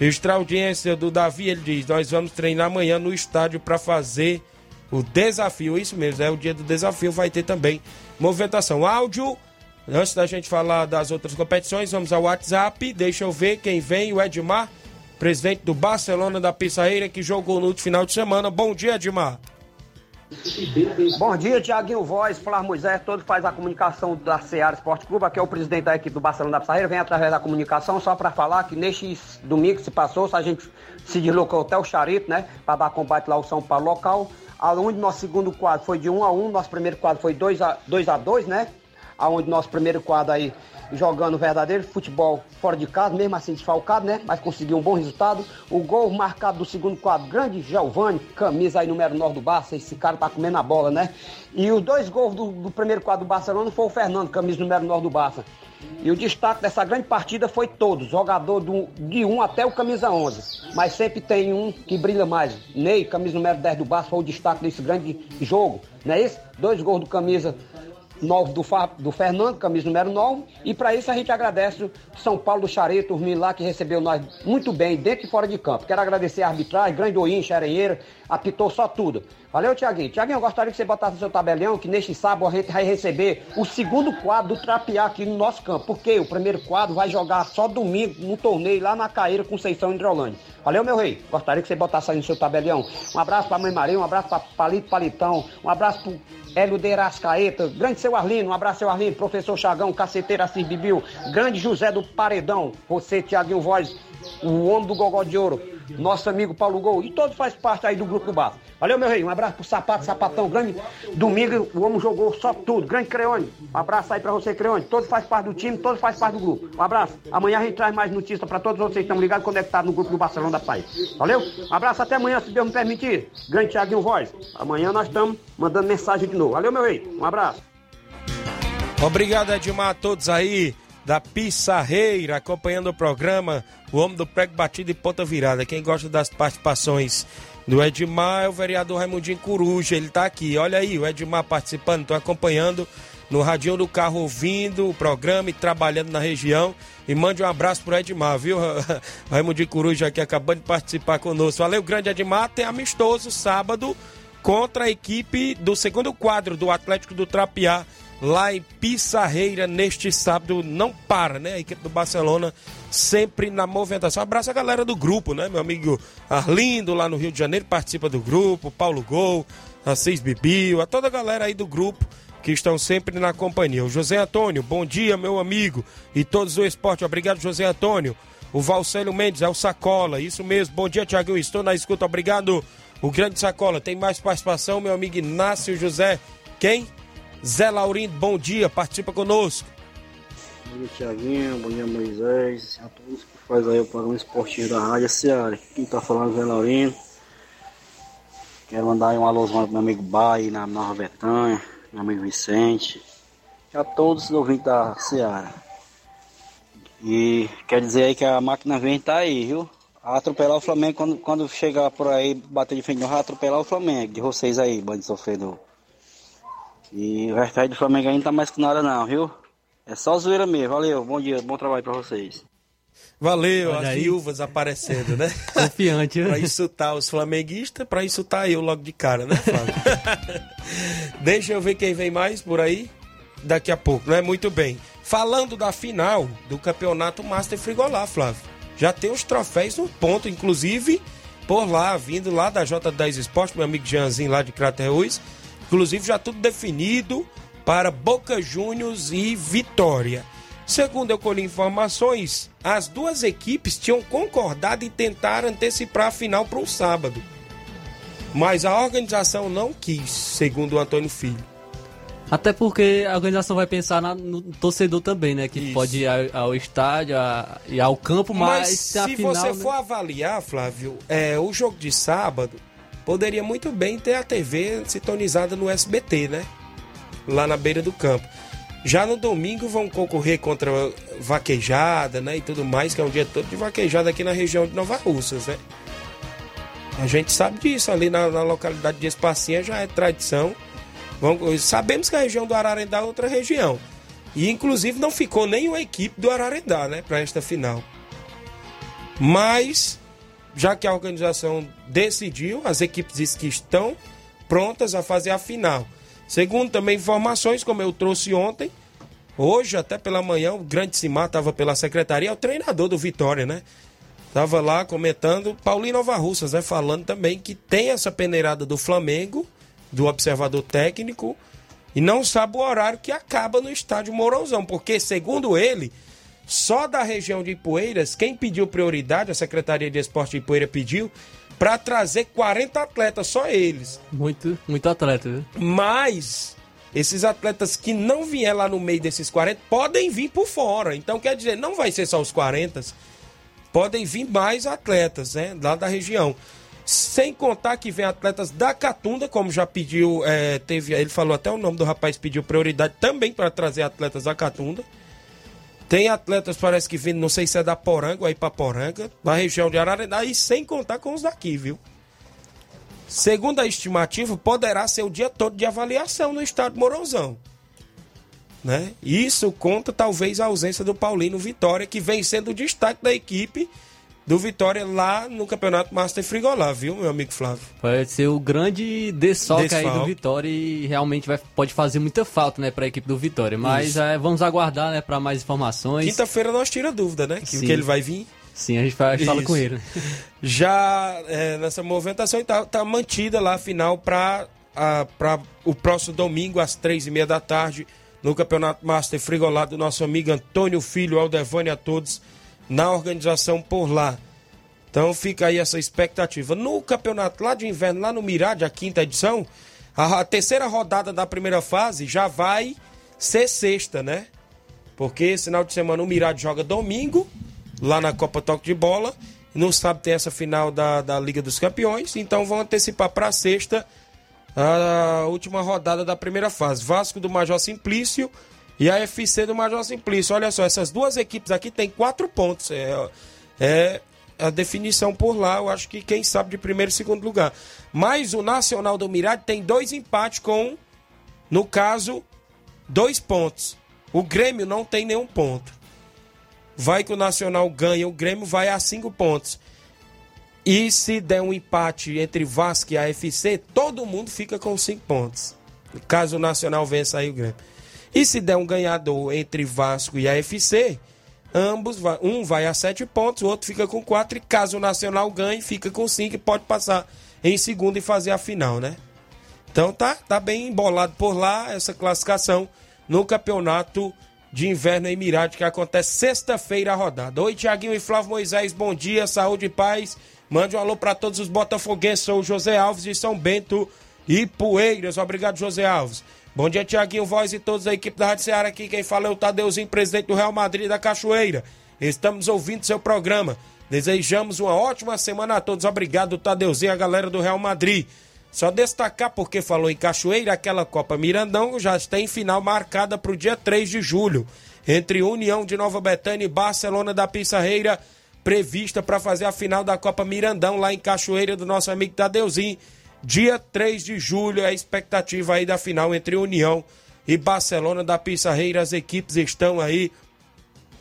Extra audiência do Davi, ele diz: Nós vamos treinar amanhã no estádio para fazer o desafio. Isso mesmo, é o dia do desafio, vai ter também movimentação. Áudio. Antes da gente falar das outras competições, vamos ao WhatsApp. Deixa eu ver quem vem, o Edmar presidente do Barcelona da Pissarreira, que jogou no final de semana. Bom dia, Edmar. Bom dia, Tiaguinho Voz, Flávio Moisés, todo faz a comunicação da Seara Esporte Clube, aqui é o presidente da equipe do Barcelona da Pissarreira, vem através da comunicação só para falar que neste domingo que se passou, a gente se deslocou até o Charito, né, para dar combate lá ao São Paulo local, aonde nosso segundo quadro foi de 1 a 1 nosso primeiro quadro foi 2 a 2, a 2 né, aonde nosso primeiro quadro aí jogando verdadeiro futebol fora de casa, mesmo assim desfalcado, né? Mas conseguiu um bom resultado. O gol marcado do segundo quadro, grande Giovanni, camisa aí número 9 do Barça, esse cara tá comendo a bola, né? E os dois gols do, do primeiro quadro do Barcelona foi o Fernando, camisa número 9 do Barça. E o destaque dessa grande partida foi todos, jogador do, de 1 até o camisa 11. Mas sempre tem um que brilha mais. Ney, camisa número 10 do Barça, foi o destaque desse grande jogo, não é isso? Dois gols do camisa 9 do, do Fernando, camisa número 9. E para isso a gente agradece o São Paulo do Xareto, o lá que recebeu nós muito bem, dentro e fora de campo. Quero agradecer a arbitragem, Grande Oim, Xarenheira, apitou só tudo. Valeu, Tiaguinho. Tiaguinho, eu gostaria que você botasse no seu tabelião que neste sábado a gente vai receber o segundo quadro do Trapiá aqui no nosso campo. Porque o primeiro quadro vai jogar só domingo no torneio lá na Caíra Conceição Hidrolândia. Valeu, meu rei. Gostaria que você botasse aí no seu tabelião. Um abraço pra Mãe Maria, um abraço pra Palito Palitão, um abraço pro Hélio de Erascaeta, grande seu Arlino, um abraço seu Arlino, professor Chagão, caceteiro Assis Bibiu, grande José do Paredão, você, Tiaguinho Voz, o homem do Gogó de Ouro, nosso amigo Paulo Gol, e todos faz parte aí do grupo do Barça. Valeu, meu rei, um abraço pro Sapato, Sapatão, grande domingo, o homem jogou só tudo, grande Creone, um abraço aí pra você, Creone, todos faz parte do time, todos faz parte do grupo. Um abraço, amanhã a gente traz mais notícias pra todos vocês que estão ligados, conectados no grupo do Barcelona da Paz. Valeu? Um abraço até amanhã, se Deus me permitir. Grande Tiaguinho Voz, amanhã nós estamos mandando mensagem de novo. Valeu, meu rei, um abraço. Obrigado, Edmar, a todos aí da Pissarreira, acompanhando o programa, o homem do prego batido e ponta virada. Quem gosta das participações do Edmar é o vereador Raimundinho Coruja, ele tá aqui. Olha aí, o Edmar participando, tô acompanhando no radinho do carro ouvindo o programa e trabalhando na região. E mande um abraço pro Edmar, viu? *laughs* Raimundinho Coruja aqui acabando de participar conosco. Valeu, grande Edmar. Tem amistoso sábado contra a equipe do segundo quadro do Atlético do Trapiá, lá em Pissarreira, neste sábado. Não para, né? A equipe do Barcelona sempre na movimentação. Abraço a galera do grupo, né? Meu amigo Arlindo, lá no Rio de Janeiro, participa do grupo. Paulo Gol, Assis Bibio, a toda a galera aí do grupo que estão sempre na companhia. O José Antônio, bom dia, meu amigo. E todos do esporte. Obrigado, José Antônio. O Valcélio Mendes, é o Sacola. Isso mesmo. Bom dia, Tiago. Estou na escuta. Obrigado. O grande Sacola. Tem mais participação, meu amigo Inácio José. Quem? Zé Laurindo, bom dia. Participa conosco. Bom dia, Tiaguinho. Bom dia, Moisés. A todos que faz aí o programa esportivo da Rádio Seara. Quem tá falando é Zé Laurindo. Quero mandar um alôzão pro meu amigo Bai na Nova Betânia meu amigo Vicente, a todos os ouvintes da Seara. E quer dizer aí que a máquina vem tá aí, viu? Atropelar o Flamengo quando, quando chegar por aí, bater de frente, vai atropelar o Flamengo, de vocês aí, bando sofredor. E o resto aí do Flamengo ainda tá mais com nada não, viu? É só zoeira mesmo, valeu, bom dia, bom trabalho pra vocês. Valeu, Olha as aí. viúvas aparecendo, né? *laughs* Confiante, né? pra insultar os flamenguistas, pra insultar eu logo de cara, né, Flávio? *laughs* Deixa eu ver quem vem mais por aí daqui a pouco, né? Muito bem. Falando da final do campeonato Master Frigolá, Flávio. Já tem os troféus no ponto, inclusive por lá, vindo lá da J10 Esporte, meu amigo Jeanzinho lá de Crateus. Inclusive já tudo definido para Boca Juniors e Vitória. Segundo eu colhi informações, as duas equipes tinham concordado em tentar antecipar a final para um sábado. Mas a organização não quis, segundo o Antônio Filho. Até porque a organização vai pensar na, no torcedor também, né? Que Isso. pode ir ao, ao estádio e ao campo, mas, mas se, se final, você né? for avaliar, Flávio, é, o jogo de sábado poderia muito bem ter a TV sintonizada no SBT, né? Lá na beira do campo. Já no domingo vão concorrer contra vaquejada, né? E tudo mais, que é um dia todo de vaquejada aqui na região de Nova Russas, né? A gente sabe disso, ali na, na localidade de Espacinha já é tradição. Sabemos que a região do Ararendá é outra região. E inclusive não ficou nenhuma equipe do Ararendá, né? Para esta final. Mas, já que a organização decidiu, as equipes que estão prontas a fazer a final. Segundo também informações, como eu trouxe ontem, hoje até pela manhã, o grande Simar estava pela secretaria, é o treinador do Vitória, né? Tava lá comentando, Paulinho Nova Russas, né? Falando também que tem essa peneirada do Flamengo, do observador técnico, e não sabe o horário que acaba no estádio Mourãozão, porque segundo ele, só da região de Ipueiras, quem pediu prioridade, a Secretaria de Esporte de Ipueira pediu, para trazer 40 atletas, só eles. Muito, muito atleta, viu? Mas esses atletas que não vier lá no meio desses 40 podem vir por fora. Então quer dizer, não vai ser só os 40, podem vir mais atletas, né, lá da região. Sem contar que vem atletas da Catunda, como já pediu, é, teve, ele falou até o nome do rapaz, pediu prioridade também para trazer atletas da Catunda. Tem atletas, parece que vindo, não sei se é da Poranga aí Poranga, na região de Ararendá, e sem contar com os daqui, viu? Segundo a estimativa, poderá ser o dia todo de avaliação no estado de Morozão. Né? Isso conta talvez a ausência do Paulino Vitória, que vem sendo o destaque da equipe do Vitória lá no Campeonato Master Frigolá, viu, meu amigo Flávio? Pode ser o grande desfoque, aí do Vitória e realmente vai, pode fazer muita falta, né, para a equipe do Vitória. Mas é, vamos aguardar, né, para mais informações. Quinta-feira nós tira dúvida, né, que, que, ele vai vir. Sim, a gente, fala, a gente fala com ele. *laughs* Já é, nessa movimentação tá, tá mantida lá a final para o próximo domingo às três e meia da tarde no Campeonato Master Frigolá do nosso amigo Antônio Filho, Aldevani a todos na organização por lá. Então fica aí essa expectativa. No campeonato lá de inverno, lá no Mirade, a quinta edição, a, terceira rodada da primeira fase já vai ser sexta, né? Porque final de semana o Mirade joga domingo, lá na Copa Toque de Bola. No sábado tem essa final da, da Liga dos Campeões. Então vão antecipar para sexta a última rodada da primeira fase. Vasco do Major Simplício e a FC do Major Simplício. Olha só, essas duas equipes aqui têm quatro pontos. É, é a definição por lá. Eu acho que quem sabe de primeiro e segundo lugar. Mas o Nacional do Mirade tem dois empates com, no caso, dois pontos. O Grêmio não tem nenhum ponto. Vai que o Nacional ganha, o Grêmio vai a cinco pontos. E se der um empate entre Vasco e AFC, todo mundo fica com cinco pontos. Caso o Nacional vença aí o Grêmio. E se der um ganhador entre Vasco e AFC, ambos, um vai a sete pontos, o outro fica com quatro. E caso o Nacional ganhe, fica com cinco e pode passar em segundo e fazer a final, né? Então tá, tá bem embolado por lá essa classificação no campeonato de inverno Emirate que acontece sexta-feira a rodada. Oi, Tiaguinho e Flávio Moisés, bom dia, saúde e paz. Mande um alô para todos os botafoguenses. Sou o José Alves de São Bento e Poeiras. Obrigado, José Alves. Bom dia, Tiaguinho, voz e todos da equipe da Rádio Ceará aqui. Quem fala é o Tadeuzinho, presidente do Real Madrid da Cachoeira. Estamos ouvindo seu programa. Desejamos uma ótima semana a todos. Obrigado, Tadeuzinho, a galera do Real Madrid. Só destacar, porque falou em Cachoeira, aquela Copa Mirandão já tem final marcada para o dia 3 de julho, entre União de Nova Betânia e Barcelona da Pissarreira prevista para fazer a final da Copa Mirandão lá em Cachoeira do nosso amigo Tadeuzinho. Dia 3 de julho é a expectativa aí da final entre União e Barcelona da Pissarreira. As equipes estão aí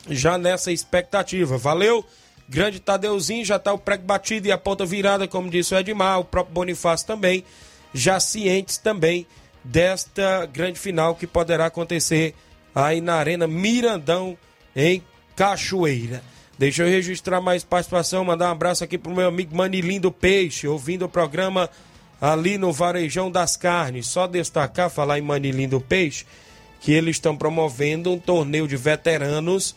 já nessa expectativa. Valeu! Grande Tadeuzinho, já está o prego batido e a ponta virada, como disse o Edmar, o próprio Bonifácio também, já cientes também desta grande final que poderá acontecer aí na Arena Mirandão, em Cachoeira. Deixa eu registrar mais participação, mandar um abraço aqui pro meu amigo Manilindo Peixe, ouvindo o programa ali no Varejão das Carnes. Só destacar, falar em Manilindo Peixe, que eles estão promovendo um torneio de veteranos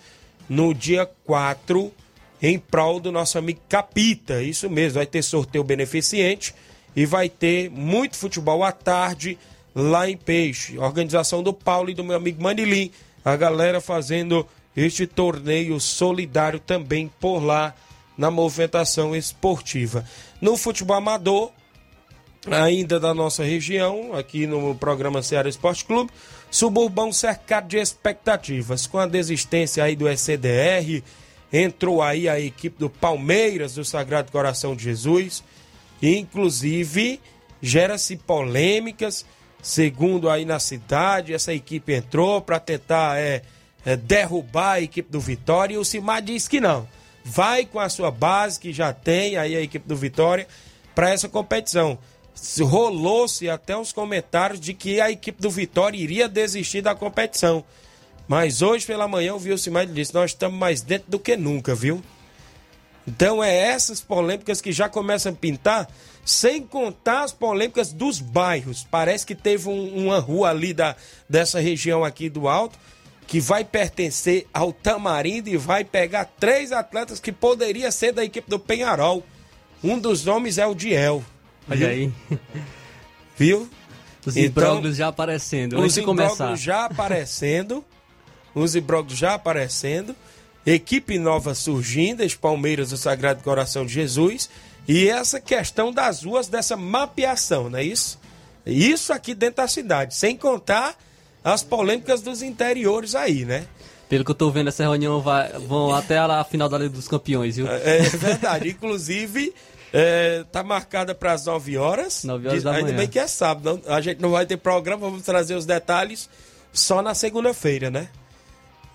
no dia 4, em prol do nosso amigo Capita. Isso mesmo, vai ter sorteio beneficente e vai ter muito futebol à tarde lá em Peixe. Organização do Paulo e do meu amigo Manilim. A galera fazendo este torneio solidário também por lá na movimentação esportiva. No futebol amador, ainda da nossa região, aqui no programa Ceará Esporte Clube, Suburbão cercado de expectativas. Com a desistência aí do SCDR, entrou aí a equipe do Palmeiras, do Sagrado Coração de Jesus, e inclusive gera-se polêmicas, segundo aí na cidade, essa equipe entrou para tentar é, é, derrubar a equipe do Vitória e o Simar diz que não. Vai com a sua base, que já tem aí a equipe do Vitória, para essa competição. Rolou-se até os comentários de que a equipe do Vitória iria desistir da competição. Mas hoje pela manhã o Vilcimar disse: Nós estamos mais dentro do que nunca, viu? Então é essas polêmicas que já começam a pintar, sem contar as polêmicas dos bairros. Parece que teve um, uma rua ali da, dessa região aqui do Alto que vai pertencer ao Tamarindo e vai pegar três atletas que poderia ser da equipe do Penharol. Um dos nomes é o Diel. Olha aí. *laughs* Viu? Os então, já aparecendo. Os imbróglios já aparecendo. os imbróglios já aparecendo. Equipe nova surgindo, as Palmeiras do Sagrado Coração de Jesus. E essa questão das ruas, dessa mapeação, não é isso? Isso aqui dentro da cidade. Sem contar as polêmicas dos interiores aí, né? Pelo que eu tô vendo, essa reunião vai, vão até a final da Liga dos Campeões, viu? É, é verdade. Inclusive, é, tá marcada para as 9 horas. 9 horas da manhã. Ainda bem que é sábado. Não, a gente não vai ter programa, vamos trazer os detalhes só na segunda-feira, né?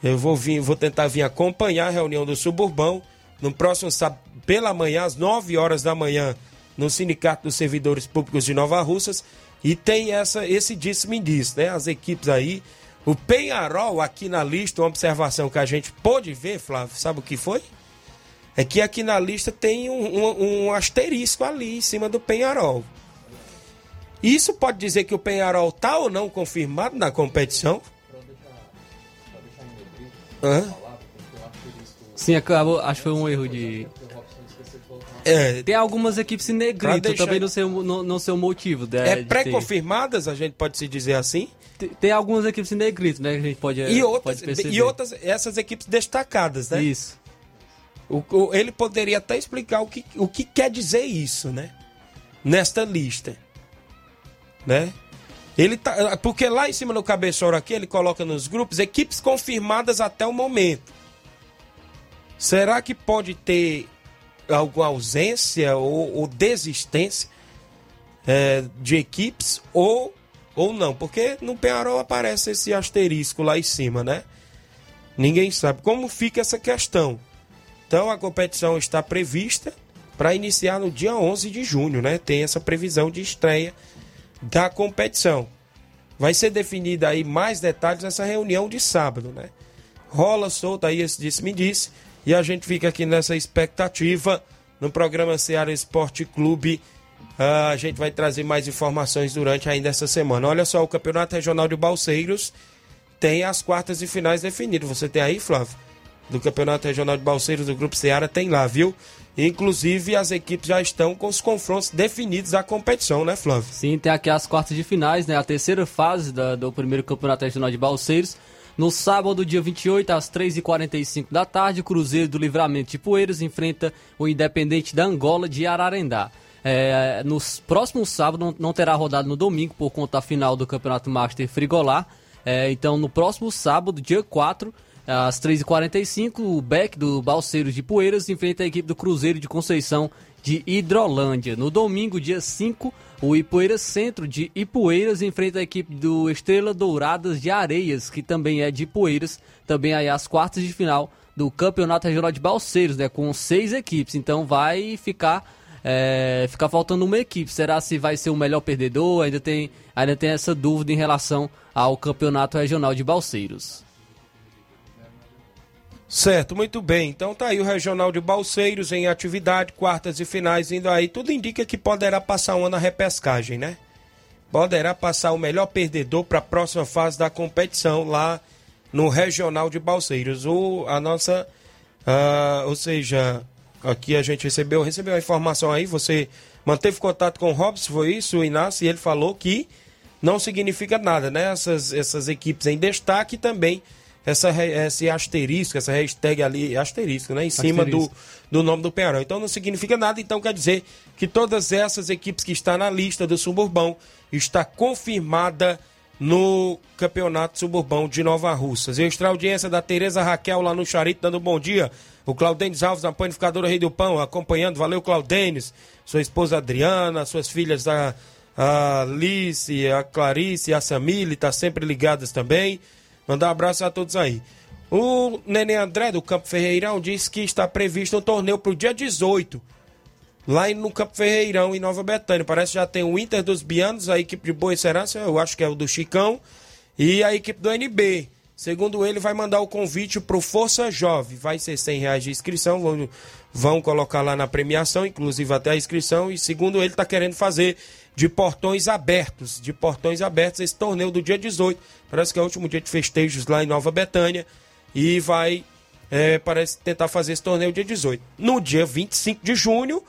Eu vou vir, vou tentar vir acompanhar a reunião do Suburbão no próximo sábado, pela manhã, às 9 horas da manhã, no Sindicato dos Servidores Públicos de Nova Russas. E tem essa, esse disse-me diz, né? As equipes aí. O Penharol, aqui na lista, uma observação que a gente pôde ver, Flávio, sabe o que foi? É que aqui na lista tem um, um, um asterisco ali em cima do Penharol. Isso pode dizer que o Penharol tá ou não confirmado na competição? Hã? Sim, acabou, acho que foi um erro de, é, tem algumas equipes em negrito, deixar... também não sei, não, não sei o motivo. De, é pré-confirmadas, a gente pode se dizer assim? Tem, tem, algumas equipes em negrito, né? Que a gente pode, e outras, pode E outras, essas equipes destacadas, né? Isso. O, o, ele poderia até explicar o que, o que quer dizer isso, né? Nesta lista. Né? Ele tá, porque lá em cima no cabeçouro aqui, ele coloca nos grupos equipes confirmadas até o momento. Será que pode ter alguma ausência ou, ou desistência é, de equipes ou, ou não, porque no Penharol aparece esse asterisco lá em cima, né? Ninguém sabe como fica essa questão. Então a competição está prevista para iniciar no dia 11 de junho, né? Tem essa previsão de estreia da competição. Vai ser definida aí mais detalhes nessa reunião de sábado, né? Rola solta aí esse disse-me disse e a gente fica aqui nessa expectativa no programa Ceará Esporte Clube. Uh, a gente vai trazer mais informações durante ainda essa semana. Olha só, o Campeonato Regional de Balseiros tem as quartas e finais definidas. Você tem aí, Flávio? Do Campeonato Regional de Balseiros do Grupo Ceará tem lá, viu? Inclusive, as equipes já estão com os confrontos definidos da competição, né, Flávio? Sim, tem aqui as quartas de finais, né? A terceira fase da, do primeiro Campeonato Regional de Balseiros. No sábado, dia 28, às 3h45 da tarde, o Cruzeiro do Livramento de Poeiras enfrenta o Independente da Angola de Ararendá. É, no próximo sábado, não, terá rodado no domingo por conta da final do Campeonato Master Frigolar. É, então, no próximo sábado, dia 4, às 3h45, o Beck do Balseiros de Poeiras enfrenta a equipe do Cruzeiro de Conceição de Hidrolândia. No domingo, dia 5, o Ipueiras Centro de Ipueiras enfrenta a equipe do Estrela Douradas de Areias, que também é de Ipueiras, também aí às quartas de final do Campeonato Regional de Balseiros, né, com seis equipes. Então vai ficar é, ficar faltando uma equipe. Será se vai ser o melhor perdedor? Ainda tem, ainda tem essa dúvida em relação ao Campeonato Regional de Balseiros. Certo, muito bem. Então tá aí o Regional de Balseiros em atividade, quartas e finais indo aí. Tudo indica que poderá passar um ano na repescagem, né? Poderá passar o melhor perdedor para a próxima fase da competição lá no Regional de Balseiros. O, a nossa, uh, ou seja, aqui a gente recebeu, recebeu a informação aí, você manteve contato com o Robson, foi isso, o Inácio, e ele falou que não significa nada, né? Essas, essas equipes em destaque também essa, esse asterisco, essa hashtag ali, asterisco, né? Em cima do, do nome do Penharol. Então não significa nada, então quer dizer que todas essas equipes que estão na lista do Suburbão está confirmada no Campeonato Suburbão de Nova Russas. Extra audiência da Tereza Raquel lá no Charito, dando um bom dia. O Claudênis Alves, na panificadora Rei do Pão, acompanhando. Valeu, Claudênis. Sua esposa Adriana, suas filhas a, a Alice, a Clarice a Samile, tá sempre ligadas também. Mandar um abraço a todos aí. O Nenê André do Campo Ferreirão disse que está previsto um torneio para o dia 18, lá no Campo Ferreirão, em Nova Betânia. Parece que já tem o Inter dos Bianos, a equipe de Boa Serança, eu acho que é o do Chicão, e a equipe do NB. Segundo ele, vai mandar o convite para o Força Jovem. Vai ser 100 reais de inscrição, vão, vão colocar lá na premiação, inclusive até a inscrição. E segundo ele, está querendo fazer de portões abertos, de portões abertos, esse torneio do dia 18. Parece que é o último dia de festejos lá em Nova Betânia. E vai, é, parece, tentar fazer esse torneio dia 18. No dia 25 de junho,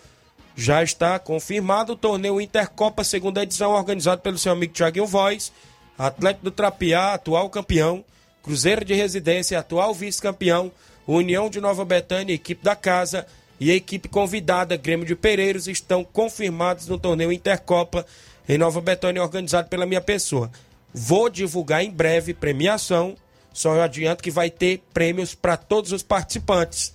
já está confirmado o torneio Intercopa, segunda edição, organizado pelo seu amigo Thiaguinho Voz, Atlético do Trapiá, atual campeão, Cruzeiro de Residência, atual vice-campeão, União de Nova Betânia, equipe da casa e a equipe convidada, Grêmio de Pereiros, estão confirmados no torneio Intercopa em Nova Betânia, organizado pela minha pessoa. Vou divulgar em breve premiação, só eu adianto que vai ter prêmios para todos os participantes.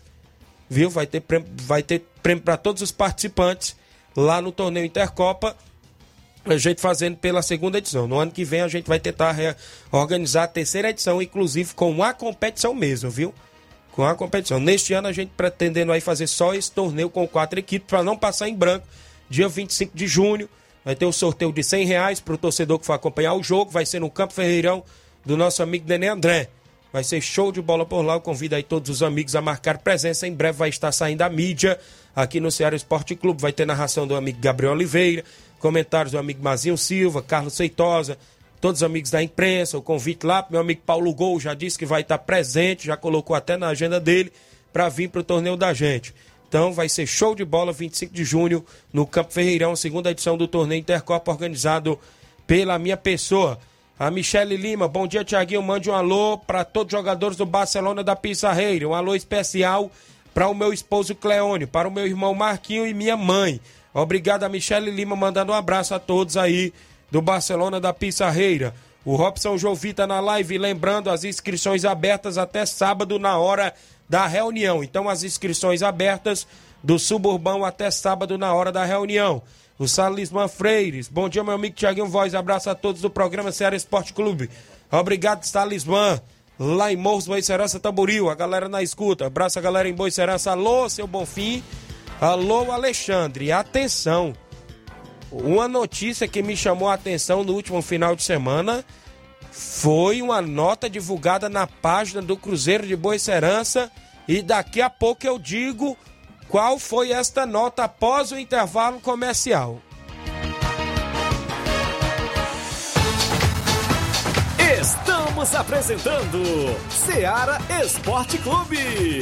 Viu? Vai ter prêmio, vai ter prêmio para todos os participantes lá no torneio Intercopa. A gente fazendo pela segunda edição. No ano que vem a gente vai tentar organizar a terceira edição, inclusive com a competição mesmo, viu? Com a competição. Neste ano a gente pretendendo aí fazer só esse torneio com quatro equipes para não passar em branco. Dia 25 de junho vai ter o um sorteio de 100 reais para o torcedor que for acompanhar o jogo. Vai ser no Campo Ferreirão do nosso amigo Nenê André. Vai ser show de bola por lá. Eu convido aí todos os amigos a marcar presença. Em breve vai estar saindo a mídia aqui no Ceará Esporte Clube. Vai ter narração do amigo Gabriel Oliveira, comentários do amigo Mazinho Silva, Carlos Seitosa, todos os amigos da imprensa, o convite lá meu amigo Paulo Gol já disse que vai estar presente, já colocou até na agenda dele para vir para o torneio da gente. Então vai ser show de bola 25 de junho no Campo Ferreirão, segunda edição do torneio Intercopa organizado pela minha pessoa. A Michele Lima, bom dia Tiaguinho, mande um alô para todos os jogadores do Barcelona da Pissarreira, um alô especial para o meu esposo Cleone, para o meu irmão Marquinho e minha mãe. Obrigado a Michele Lima, mandando um abraço a todos aí do Barcelona da Pissarreira. O Robson Jovita na live, lembrando as inscrições abertas até sábado na hora da reunião. Então, as inscrições abertas do Suburbão até sábado na hora da reunião. O Salisman Freires. Bom dia, meu amigo Tiaguinho Voz. Abraço a todos do programa Ceará Esporte Clube. Obrigado, Salisman. Lá em Morros, Boicerança, Tamboril. A galera na escuta. Abraço a galera em Boicerança. Alô, seu Bonfim. Alô, Alexandre, atenção. Uma notícia que me chamou a atenção no último final de semana foi uma nota divulgada na página do Cruzeiro de Boa Serança e daqui a pouco eu digo qual foi esta nota após o intervalo comercial. Estamos apresentando Seara Esporte Clube.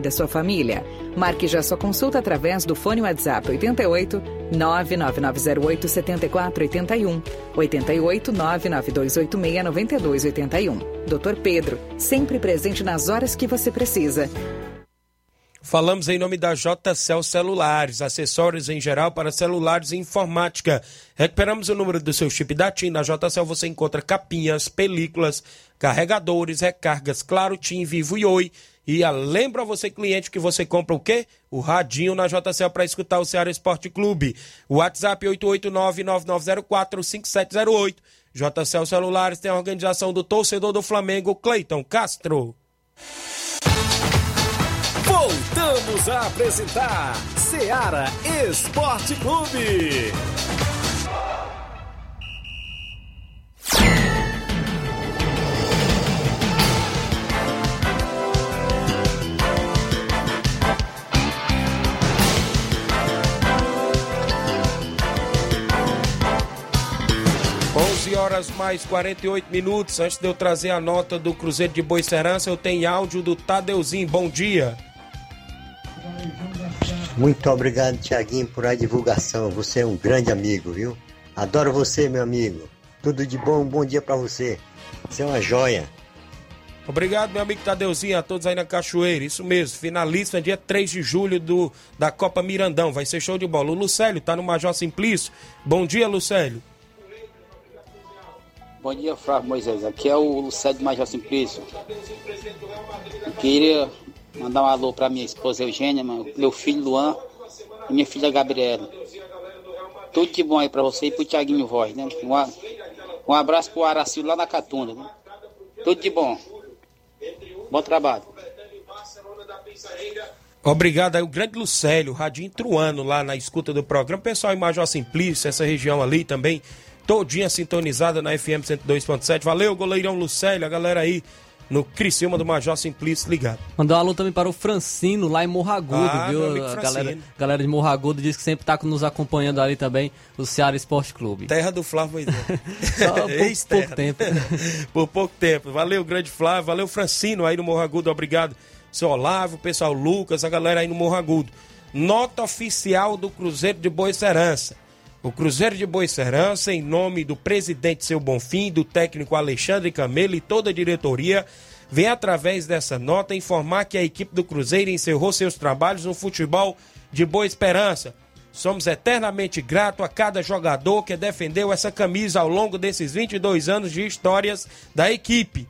e da sua família. Marque já sua consulta através do fone WhatsApp 88 99908 7481 88 99286 9281. Dr. Pedro, sempre presente nas horas que você precisa. Falamos em nome da JCL Celulares, acessórios em geral para celulares e informática. Recuperamos o número do seu chip da TIM. Na JCL você encontra capinhas, películas, carregadores, recargas, claro, TIM, Vivo e Oi. E lembra você, cliente, que você compra o quê? O radinho na JCL para escutar o Ceará Esporte Clube. WhatsApp 889-9904-5708. JCL Celulares tem a organização do torcedor do Flamengo, Cleiton Castro. Voltamos a apresentar Seara Esporte Clube. Horas mais 48 minutos. Antes de eu trazer a nota do Cruzeiro de Boicerança, eu tenho áudio do Tadeuzinho. Bom dia. Muito obrigado, Tiaguinho, por a divulgação. Você é um grande amigo, viu? Adoro você, meu amigo. Tudo de bom, um bom dia para você. Você é uma joia. Obrigado, meu amigo Tadeuzinho, a todos aí na Cachoeira. Isso mesmo, finalista dia 3 de julho do, da Copa Mirandão. Vai ser show de bola. O Lucélio tá no Major Simplício. Bom dia, Lucélio. Bom dia, Flávio Moisés. Aqui é o Lucélio Major Simplício. Eu queria mandar um alô para minha esposa Eugênia, meu filho Luan e minha filha Gabriela. Tudo de bom aí para você e pro Tiaguinho Voz, né? Um, abraço pro Aracil lá na Catunda, né? Tudo de bom. Bom trabalho. Obrigado aí, o grande Lucélio, Radinho Truano, lá na escuta do programa. Pessoal em Major Simplício, essa região ali também, todinha sintonizada na FM 102.7. Valeu, goleirão Lucélio, a galera aí no Criciúma do Major Simplício ligado. Mandar um alô também para o Francino, lá em Morragudo, Ah, viu? A galera, galera de Morragudo diz que sempre tá nos acompanhando ali também, o Ceará Esporte Clube. Terra do Flávio Moisés. *laughs* Só por pouco tempo. *laughs* Por pouco tempo. Valeu, grande Flávio. Valeu, Francino aí no Morro Agudo. Obrigado, seu Olavo, pessoal Lucas, a galera aí no Morro Agudo. Nota oficial do Cruzeiro de Boicerança. O Cruzeiro de Boicerança, em nome do presidente Seu Bonfim, do técnico Alexandre Camelo e toda a diretoria, vem através dessa nota informar que a equipe do Cruzeiro encerrou seus trabalhos no futebol de Boa Esperança. Somos eternamente gratos a cada jogador que defendeu essa camisa ao longo desses 22 anos de histórias da equipe.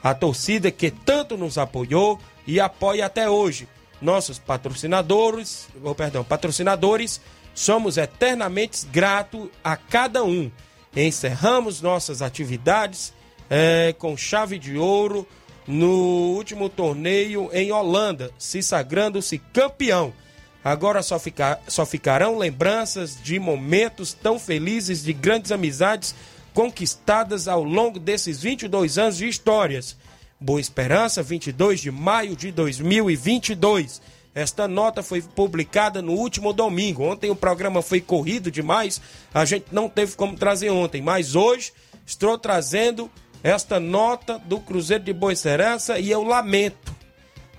A torcida que tanto nos apoiou e apoia até hoje. Nossos patrocinadores, ou perdão, patrocinadores, somos eternamente gratos a cada um. Encerramos nossas atividades eh, com chave de ouro no último torneio em Holanda, se sagrando-se campeão. Agora só, ficar, só ficarão lembranças de momentos tão felizes, de grandes amizades conquistadas ao longo desses 22 anos de histórias. Boa Esperança, 22 de maio de 2022. Esta nota foi publicada no último domingo. Ontem o programa foi corrido demais, a gente não teve como trazer ontem, mas hoje estou trazendo esta nota do Cruzeiro de Boa Esperança e eu lamento,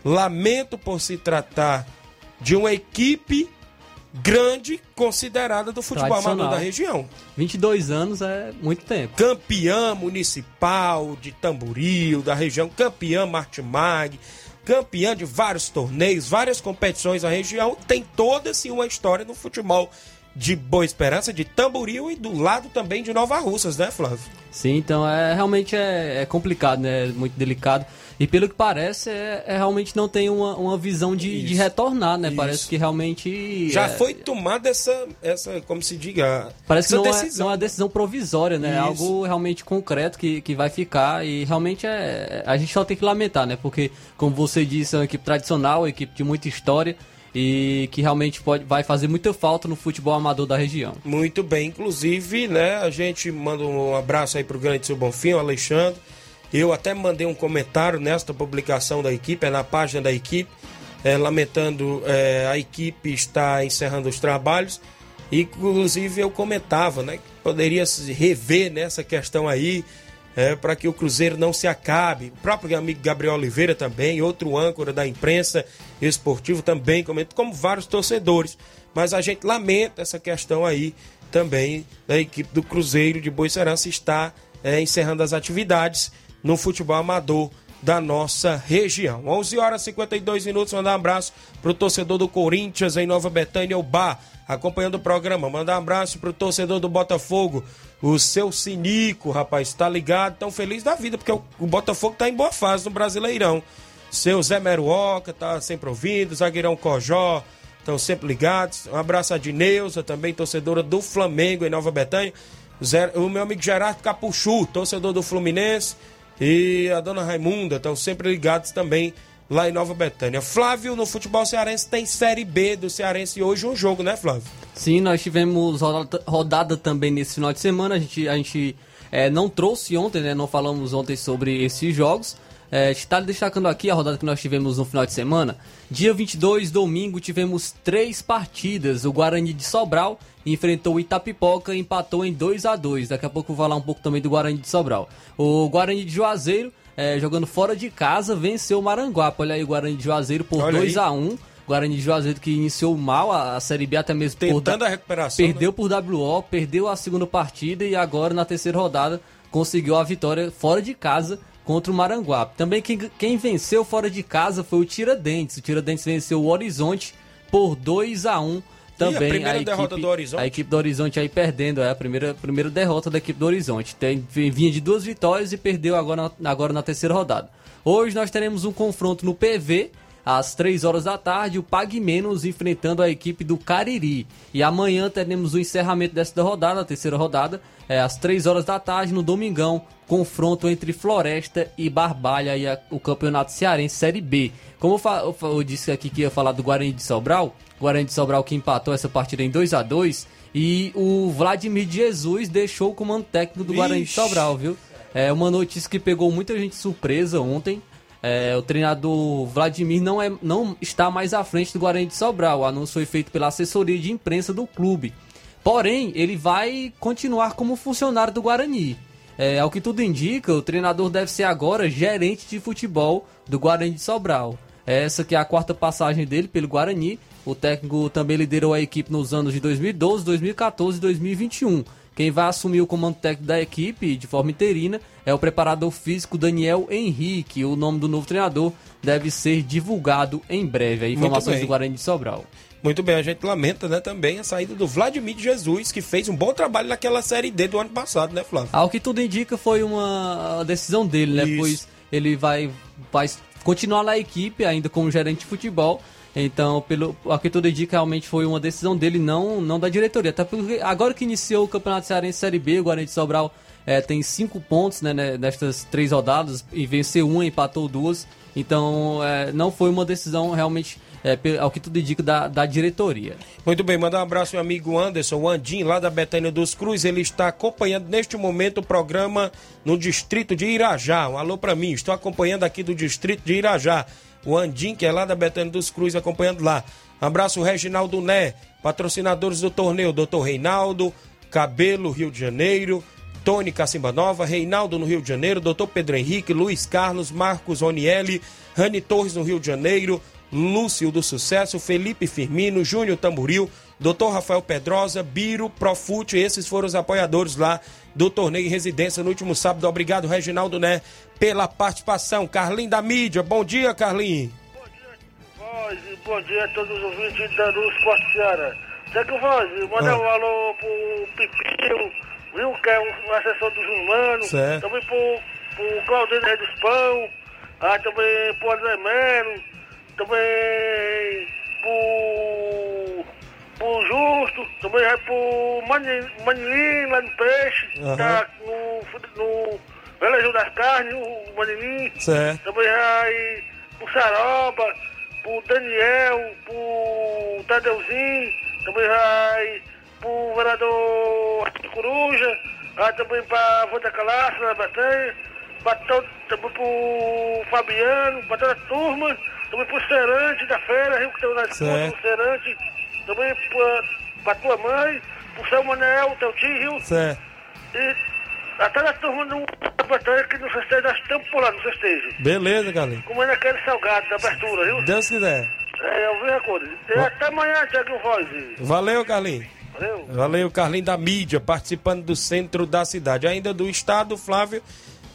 lamento por se tratar de uma equipe grande considerada do futebol amador da região. 22 anos é muito tempo. Campeã municipal de Tamboril, da região, campeã Martimag, campeã de vários torneios, várias competições na região, tem toda assim uma história no futebol de Boa Esperança, de Tamboril e do lado também de Nova Russas, né, Flávio? Sim, então é realmente é, é complicado, né? Muito delicado. E pelo que parece, é, é realmente não tem uma, uma visão de, de retornar, né? Isso. Parece que realmente. Já é, foi tomada essa, essa, como se diga, Parece que não é, decisão. não é uma decisão provisória, né? É Isso. algo realmente concreto que, que vai ficar e realmente é. A gente só tem que lamentar, né? Porque, como você disse, é uma equipe tradicional, uma equipe de muita história e que realmente pode, vai fazer muita falta no futebol amador da região. Muito bem, inclusive, né, a gente manda um abraço aí pro grande seu Bonfim, o Alexandre. Eu até mandei um comentário nesta publicação da equipe, é na página da equipe, é, lamentando é, a equipe estar encerrando os trabalhos. Inclusive eu comentava, né, que poderia se rever nessa questão aí, é, para que o Cruzeiro não se acabe. O próprio amigo Gabriel Oliveira também, outro âncora da imprensa esportivo também comenta, como vários torcedores. Mas a gente lamenta essa questão aí também da equipe do Cruzeiro de Boa Serança está é, encerrando as atividades no futebol amador da nossa região. 11 horas e 52 minutos. Mandar um abraço para o torcedor do Corinthians em Nova Betânia, o Bar, acompanhando o programa. Mandar um abraço para o torcedor do Botafogo, o seu Sinico, rapaz, tá ligado, tão feliz da vida, porque o, Botafogo tá em boa fase no Brasileirão. Seu Zé Meruoca tá sempre ouvindo, zagueirão Cojó, estão sempre ligados. Um abraço a Dineuza, também torcedora do Flamengo em Nova Betânia. O meu amigo Gerardo Capuchu, torcedor do Fluminense. E a dona Raimunda estão sempre ligados também lá em Nova Betânia. Flávio, no futebol cearense tem Série B do Cearense hoje um jogo, né, Flávio? Sim, nós tivemos rodada, também nesse final de semana. A gente, a gente é, não trouxe ontem, né? Não falamos ontem sobre esses jogos. É, está destacando aqui a rodada que nós tivemos no final de semana. Dia 22, domingo, tivemos três partidas. O Guarani de Sobral enfrentou o Itapipoca e empatou em 2 a 2 Daqui a pouco eu vou falar um pouco também do Guarani de Sobral. O Guarani de Juazeiro, é, jogando fora de casa, venceu o Maranguape. Olha aí o Guarani de Juazeiro por Olha 2 aí. a 1 Guarani de Juazeiro que iniciou mal a, a Série B até mesmo por Tentando da- a recuperação. Perdeu por WO, perdeu a segunda partida e agora na terceira rodada conseguiu a vitória fora de casa contra o Maranguape. Também quem, quem venceu fora de casa foi o Tiradentes. O Tiradentes venceu o Horizonte por 2 a 1 também primeira derrota do Horizonte? A equipe do Horizonte aí perdendo, é a primeira, primeira derrota da equipe do Horizonte. Tem, vinha de duas vitórias e perdeu agora na, agora na terceira rodada. Hoje nós teremos um confronto no PV, às 3 horas da tarde, o Pague Menos enfrentando a equipe do Cariri. E amanhã teremos o encerramento dessa rodada, a terceira rodada, é, às 3 horas da tarde, no Domingão, confronto entre Floresta e Barbalha e a- o Campeonato Cearense Série B. Como eu, eu disse aqui que ia falar do Guarani de Sobral, Guarani de Sobral que empatou essa partida em 2 a 2 e o Vladimir Jesus deixou o comando técnico do Guarani de. Sobral, viu? É uma notícia que pegou muita gente surpresa ontem. É, o treinador Vladimir não, é, não está mais à frente do Guarani de Sobral. O anúncio foi feito pela assessoria de imprensa do clube. Porém, ele vai continuar como funcionário do Guarani. É, ao que tudo indica, o treinador deve ser agora gerente de futebol do Guarani de Sobral. Essa que é a quarta passagem dele pelo Guarani. O técnico também liderou a equipe nos anos de 2012, 2014 e 2021. Quem vai assumir o comando técnico da equipe de forma interina é o preparador físico Daniel Henrique. O nome do novo treinador deve ser divulgado em breve. Aí, Informações do Guarani de Sobral. Muito bem, a gente lamenta né, também a saída do Vladimir Jesus, que fez um bom trabalho naquela Série D do ano passado, né, Flávio? Ao que tudo indica, foi uma decisão dele, né? Isso. Pois ele vai, vai continuar na equipe, ainda como gerente de futebol. Então, pelo, ao que tudo indica, realmente foi uma decisão dele, não, não da diretoria. Até porque agora que iniciou o Campeonato Cearense Série B, o Guarani de Sobral eh, tem cinco pontos né, né, nestas três rodadas e venceu uma, empatou duas. Então, eh, não foi uma decisão realmente, pe- ao que tudo indica, da, da diretoria. Muito bem, mandar um abraço ao meu amigo Anderson, o Andim, lá da Betânia dos Cruz. Ele está acompanhando neste momento o programa no distrito de Irajá. Um alô para mim, estou acompanhando aqui do distrito de Irajá. O Andim, que é lá da Betânia dos Cruz, acompanhando lá. Abraço, Reginaldo Né, patrocinadores do torneio, Dr. Reinaldo, Cabelo, Rio de Janeiro. Tony Cacimba Nova, Reinaldo no Rio de Janeiro, Dr. Pedro Henrique, Luiz Carlos, Marcos Onielli, Rani Torres no Rio de Janeiro, Lúcio do Sucesso, Felipe Firmino, Júnior Tamburil, Dr. Rafael Pedrosa, Biro, Profute, esses foram os apoiadores lá do torneio em residência no último sábado. Obrigado, Reginaldo Né, pela participação. Carlinho da mídia, bom dia, Carlinho. Voz, e bom dia a todos os ouvintes da Luz Seara. Segue Voz, manda Ah. um alô pro Pipinho, viu, que é um assessor dos humanos. Certo. Também pro, pro Claudinho Rei dos Pão, ah, também pro André Melo, também pro, pro Justo, também vai pro Mani- Manilim lá no Peixe, Aham. tá no, no Velejão das Carnes, o Manilim. Certo. Também vai pro Saroba, pro Daniel, pro Tadeuzinho, também vai pro vereador Arthur Coruja, vai também pra Volta Calaça, na Batanha, todo, também pro Fabiano, pra toda a turma, também pro Serante da feira, Rio que tem na disputa, Certo. pro Serante, também pra, pra tua mãe, pro seu Manel, teu tio, Certo. e a toda a turma do da Batanha que no festejo, nós estamos por lá no festejo Beleza, Carlinho. comendo aquele salgado da abertura, viu? Deus quiser. É, eu vi a. E até amanhã, Tiago Voz. Valeu, Carlinho. Valeu. Valeu, Carlinho da mídia, participando do centro da cidade. Ainda do estado, Flávio,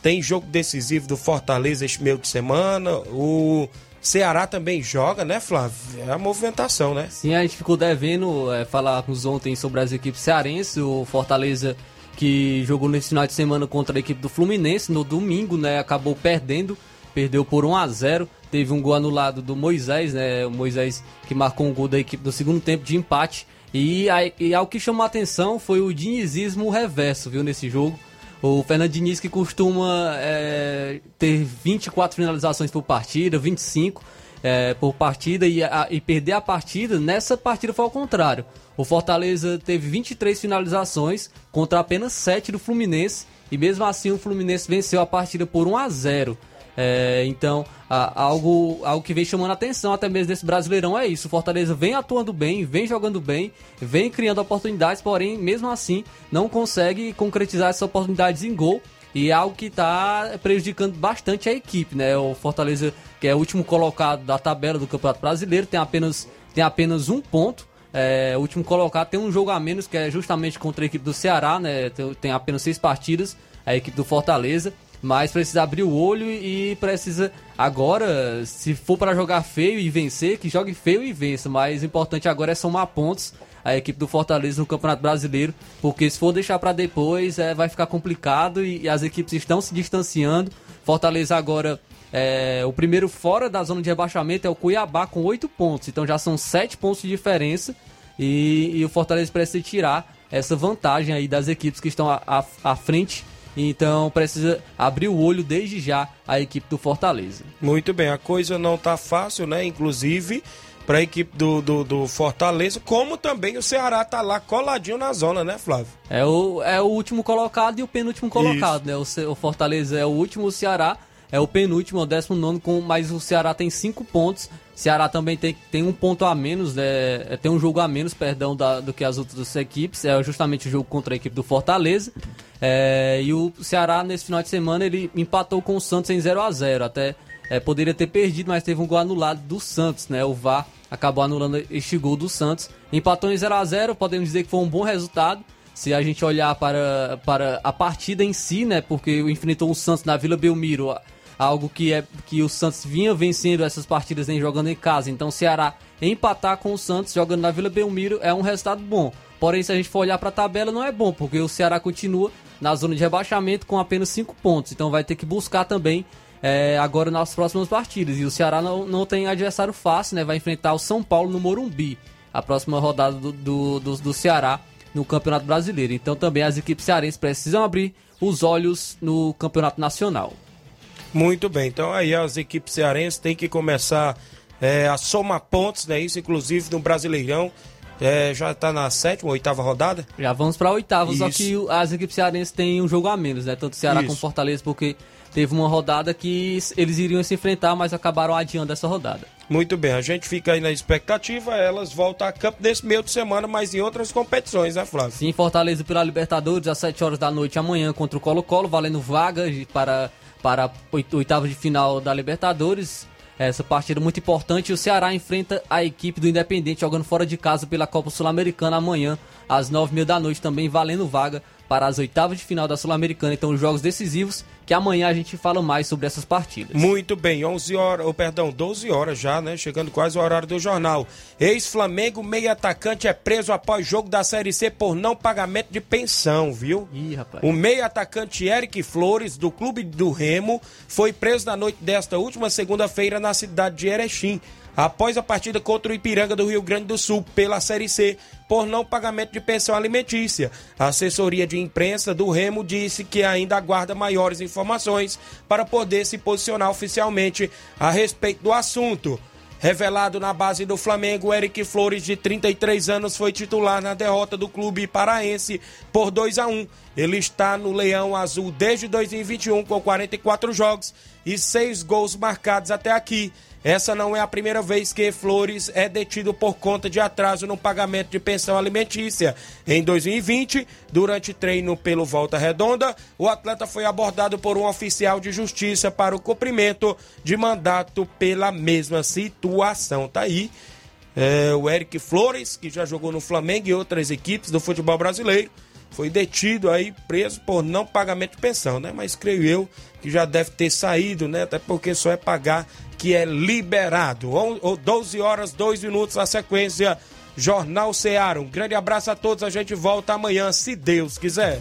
tem jogo decisivo do Fortaleza este meio de semana. O Ceará também joga, né, Flávio? É a movimentação, né? Sim, a gente ficou devendo é, falarmos ontem sobre as equipes cearenses, o Fortaleza que jogou nesse final de semana contra a equipe do Fluminense no domingo, né, acabou perdendo, perdeu por 1 a 0, teve um gol anulado do Moisés, né, o Moisés que marcou um gol da equipe do segundo tempo de empate. E, a- e ao que chamou a atenção foi o dinizismo reverso, viu, nesse jogo. O Fernando Diniz que costuma é, ter 24 finalizações por partida, 25 é, por partida e, a- e perder a partida, nessa partida foi ao contrário. O Fortaleza teve 23 finalizações contra apenas 7 do Fluminense e mesmo assim o Fluminense venceu a partida por 1 a 0. É, então, a- algo, algo que vem chamando a atenção até mesmo desse Brasileirão é isso. O Fortaleza vem atuando bem, vem jogando bem, vem criando oportunidades, porém, mesmo assim, não consegue concretizar essas oportunidades em gol. E é algo que está prejudicando bastante a equipe, né? O Fortaleza, que é o último colocado da tabela do Campeonato Brasileiro, tem apenas, tem apenas um ponto. É, o último colocado tem um jogo a menos, que é justamente contra a equipe do Ceará, né? Tem, apenas seis partidas, a equipe do Fortaleza. Mas precisa abrir o olho e precisa agora, se for para jogar feio e vencer, que jogue feio e vença. Mas o importante agora é somar pontos a equipe do Fortaleza no Campeonato Brasileiro, porque se for deixar para depois é, vai ficar complicado e, e as equipes estão se distanciando. Fortaleza agora é, o primeiro fora da zona de rebaixamento é o Cuiabá com 8 pontos, então já são 7 pontos de diferença e, e o Fortaleza precisa tirar essa vantagem aí das equipes que estão à, frente. Então precisa abrir o olho desde já a equipe do Fortaleza. Muito bem, a coisa não tá fácil, né? Inclusive para a equipe do, do, do Fortaleza, como também o Ceará tá lá coladinho na zona, né, Flávio? É o, é o último colocado e o penúltimo colocado, né? O, o Fortaleza é o último, o Ceará é o penúltimo, é o décimo nono, com, mas o Ceará tem cinco pontos. Ceará também tem, tem um ponto a menos, né? É, tem um jogo a menos, perdão, da- do que as outras equipes. É justamente o jogo contra a equipe do Fortaleza. É, e o Ceará, nesse final de semana, ele empatou com o Santos em 0 a 0 Até é, poderia ter perdido, mas teve um gol anulado do Santos, né? O VAR acabou anulando este gol do Santos. Empatou em 0 a 0 podemos dizer que foi um bom resultado. Se a gente olhar para, para a partida em si, né? Porque enfrentou o Santos na Vila Belmiro, algo que é que o Santos vinha vencendo essas partidas em jogando em casa. Então o Ceará empatar com o Santos jogando na Vila Belmiro é um resultado bom. Porém, se a gente for olhar para a tabela, não é bom, porque o Ceará continua na zona de rebaixamento com apenas 5 pontos. Então vai ter que buscar também é, agora nas próximas partidas. E o Ceará não, não tem adversário fácil, né? Vai enfrentar o São Paulo no Morumbi, a próxima rodada do, do, do, do Ceará no Campeonato Brasileiro. Então também as equipes cearenses precisam abrir os olhos no Campeonato Nacional. Muito bem, então aí as equipes cearenses têm que começar é, a somar pontos, né? Isso, inclusive no Brasileirão. É, já tá na sétima, oitava rodada? Já vamos para a oitava, só Isso. que o- as equipes cearenses têm um jogo a menos, né? Tanto Ceará Isso. como Fortaleza, porque teve uma rodada que eles iriam se enfrentar, mas acabaram adiando essa rodada. Muito bem, a gente fica aí na expectativa. Elas voltam a campo nesse meio de semana, mas em outras competições, né, Flávio? Sim, Fortaleza pela Libertadores, às 7 horas da noite amanhã contra o Colo-Colo, valendo vaga para, para oitava de final da Libertadores. essa partida muito importante. O Ceará enfrenta a equipe do Independente jogando fora de casa pela Copa Sul-Americana amanhã, às nove mil da noite, também valendo vaga para as oitavas de final da Sul-Americana. Então, jogos decisivos que amanhã a gente fala mais sobre essas partidas. Muito bem, 11 horas, ou perdão, 12 horas já, né? Chegando quase o horário do jornal. Ex-Flamengo, meio atacante é preso após jogo da Série C por não pagamento de pensão, viu? Ih, rapaz. O meio atacante Eric Flores, do Clube do Remo, foi preso na noite desta última segunda-feira na cidade de Erechim após a partida contra o Ipiranga do Rio Grande do Sul pela Série C por não pagamento de pensão alimentícia. A assessoria de imprensa do Remo disse que ainda aguarda maiores informações para poder se posicionar oficialmente a respeito do assunto. Revelado na base do Flamengo, Eric Flores, de 33 anos, foi titular na derrota do clube paraense por 2 a 1. Ele está no Leão Azul desde 2021 com 44 jogos e 6 gols marcados até aqui. Essa não é a primeira vez que Flores é detido por conta de atraso no pagamento de pensão alimentícia. Em 2020, durante treino pelo Volta Redonda, o atleta foi abordado por um oficial de justiça para o cumprimento de mandato pela mesma situação. Tá aí. É, o Eric Flores, que já jogou no Flamengo e outras equipes do futebol brasileiro, foi detido aí, preso por não pagamento de pensão, né? Mas creio eu que já deve ter saído, né? Até porque só é pagar que é liberado. 12 horas, 2 minutos a sequência. Jornal Ceará. Um grande abraço a todos. A gente volta amanhã, se Deus quiser.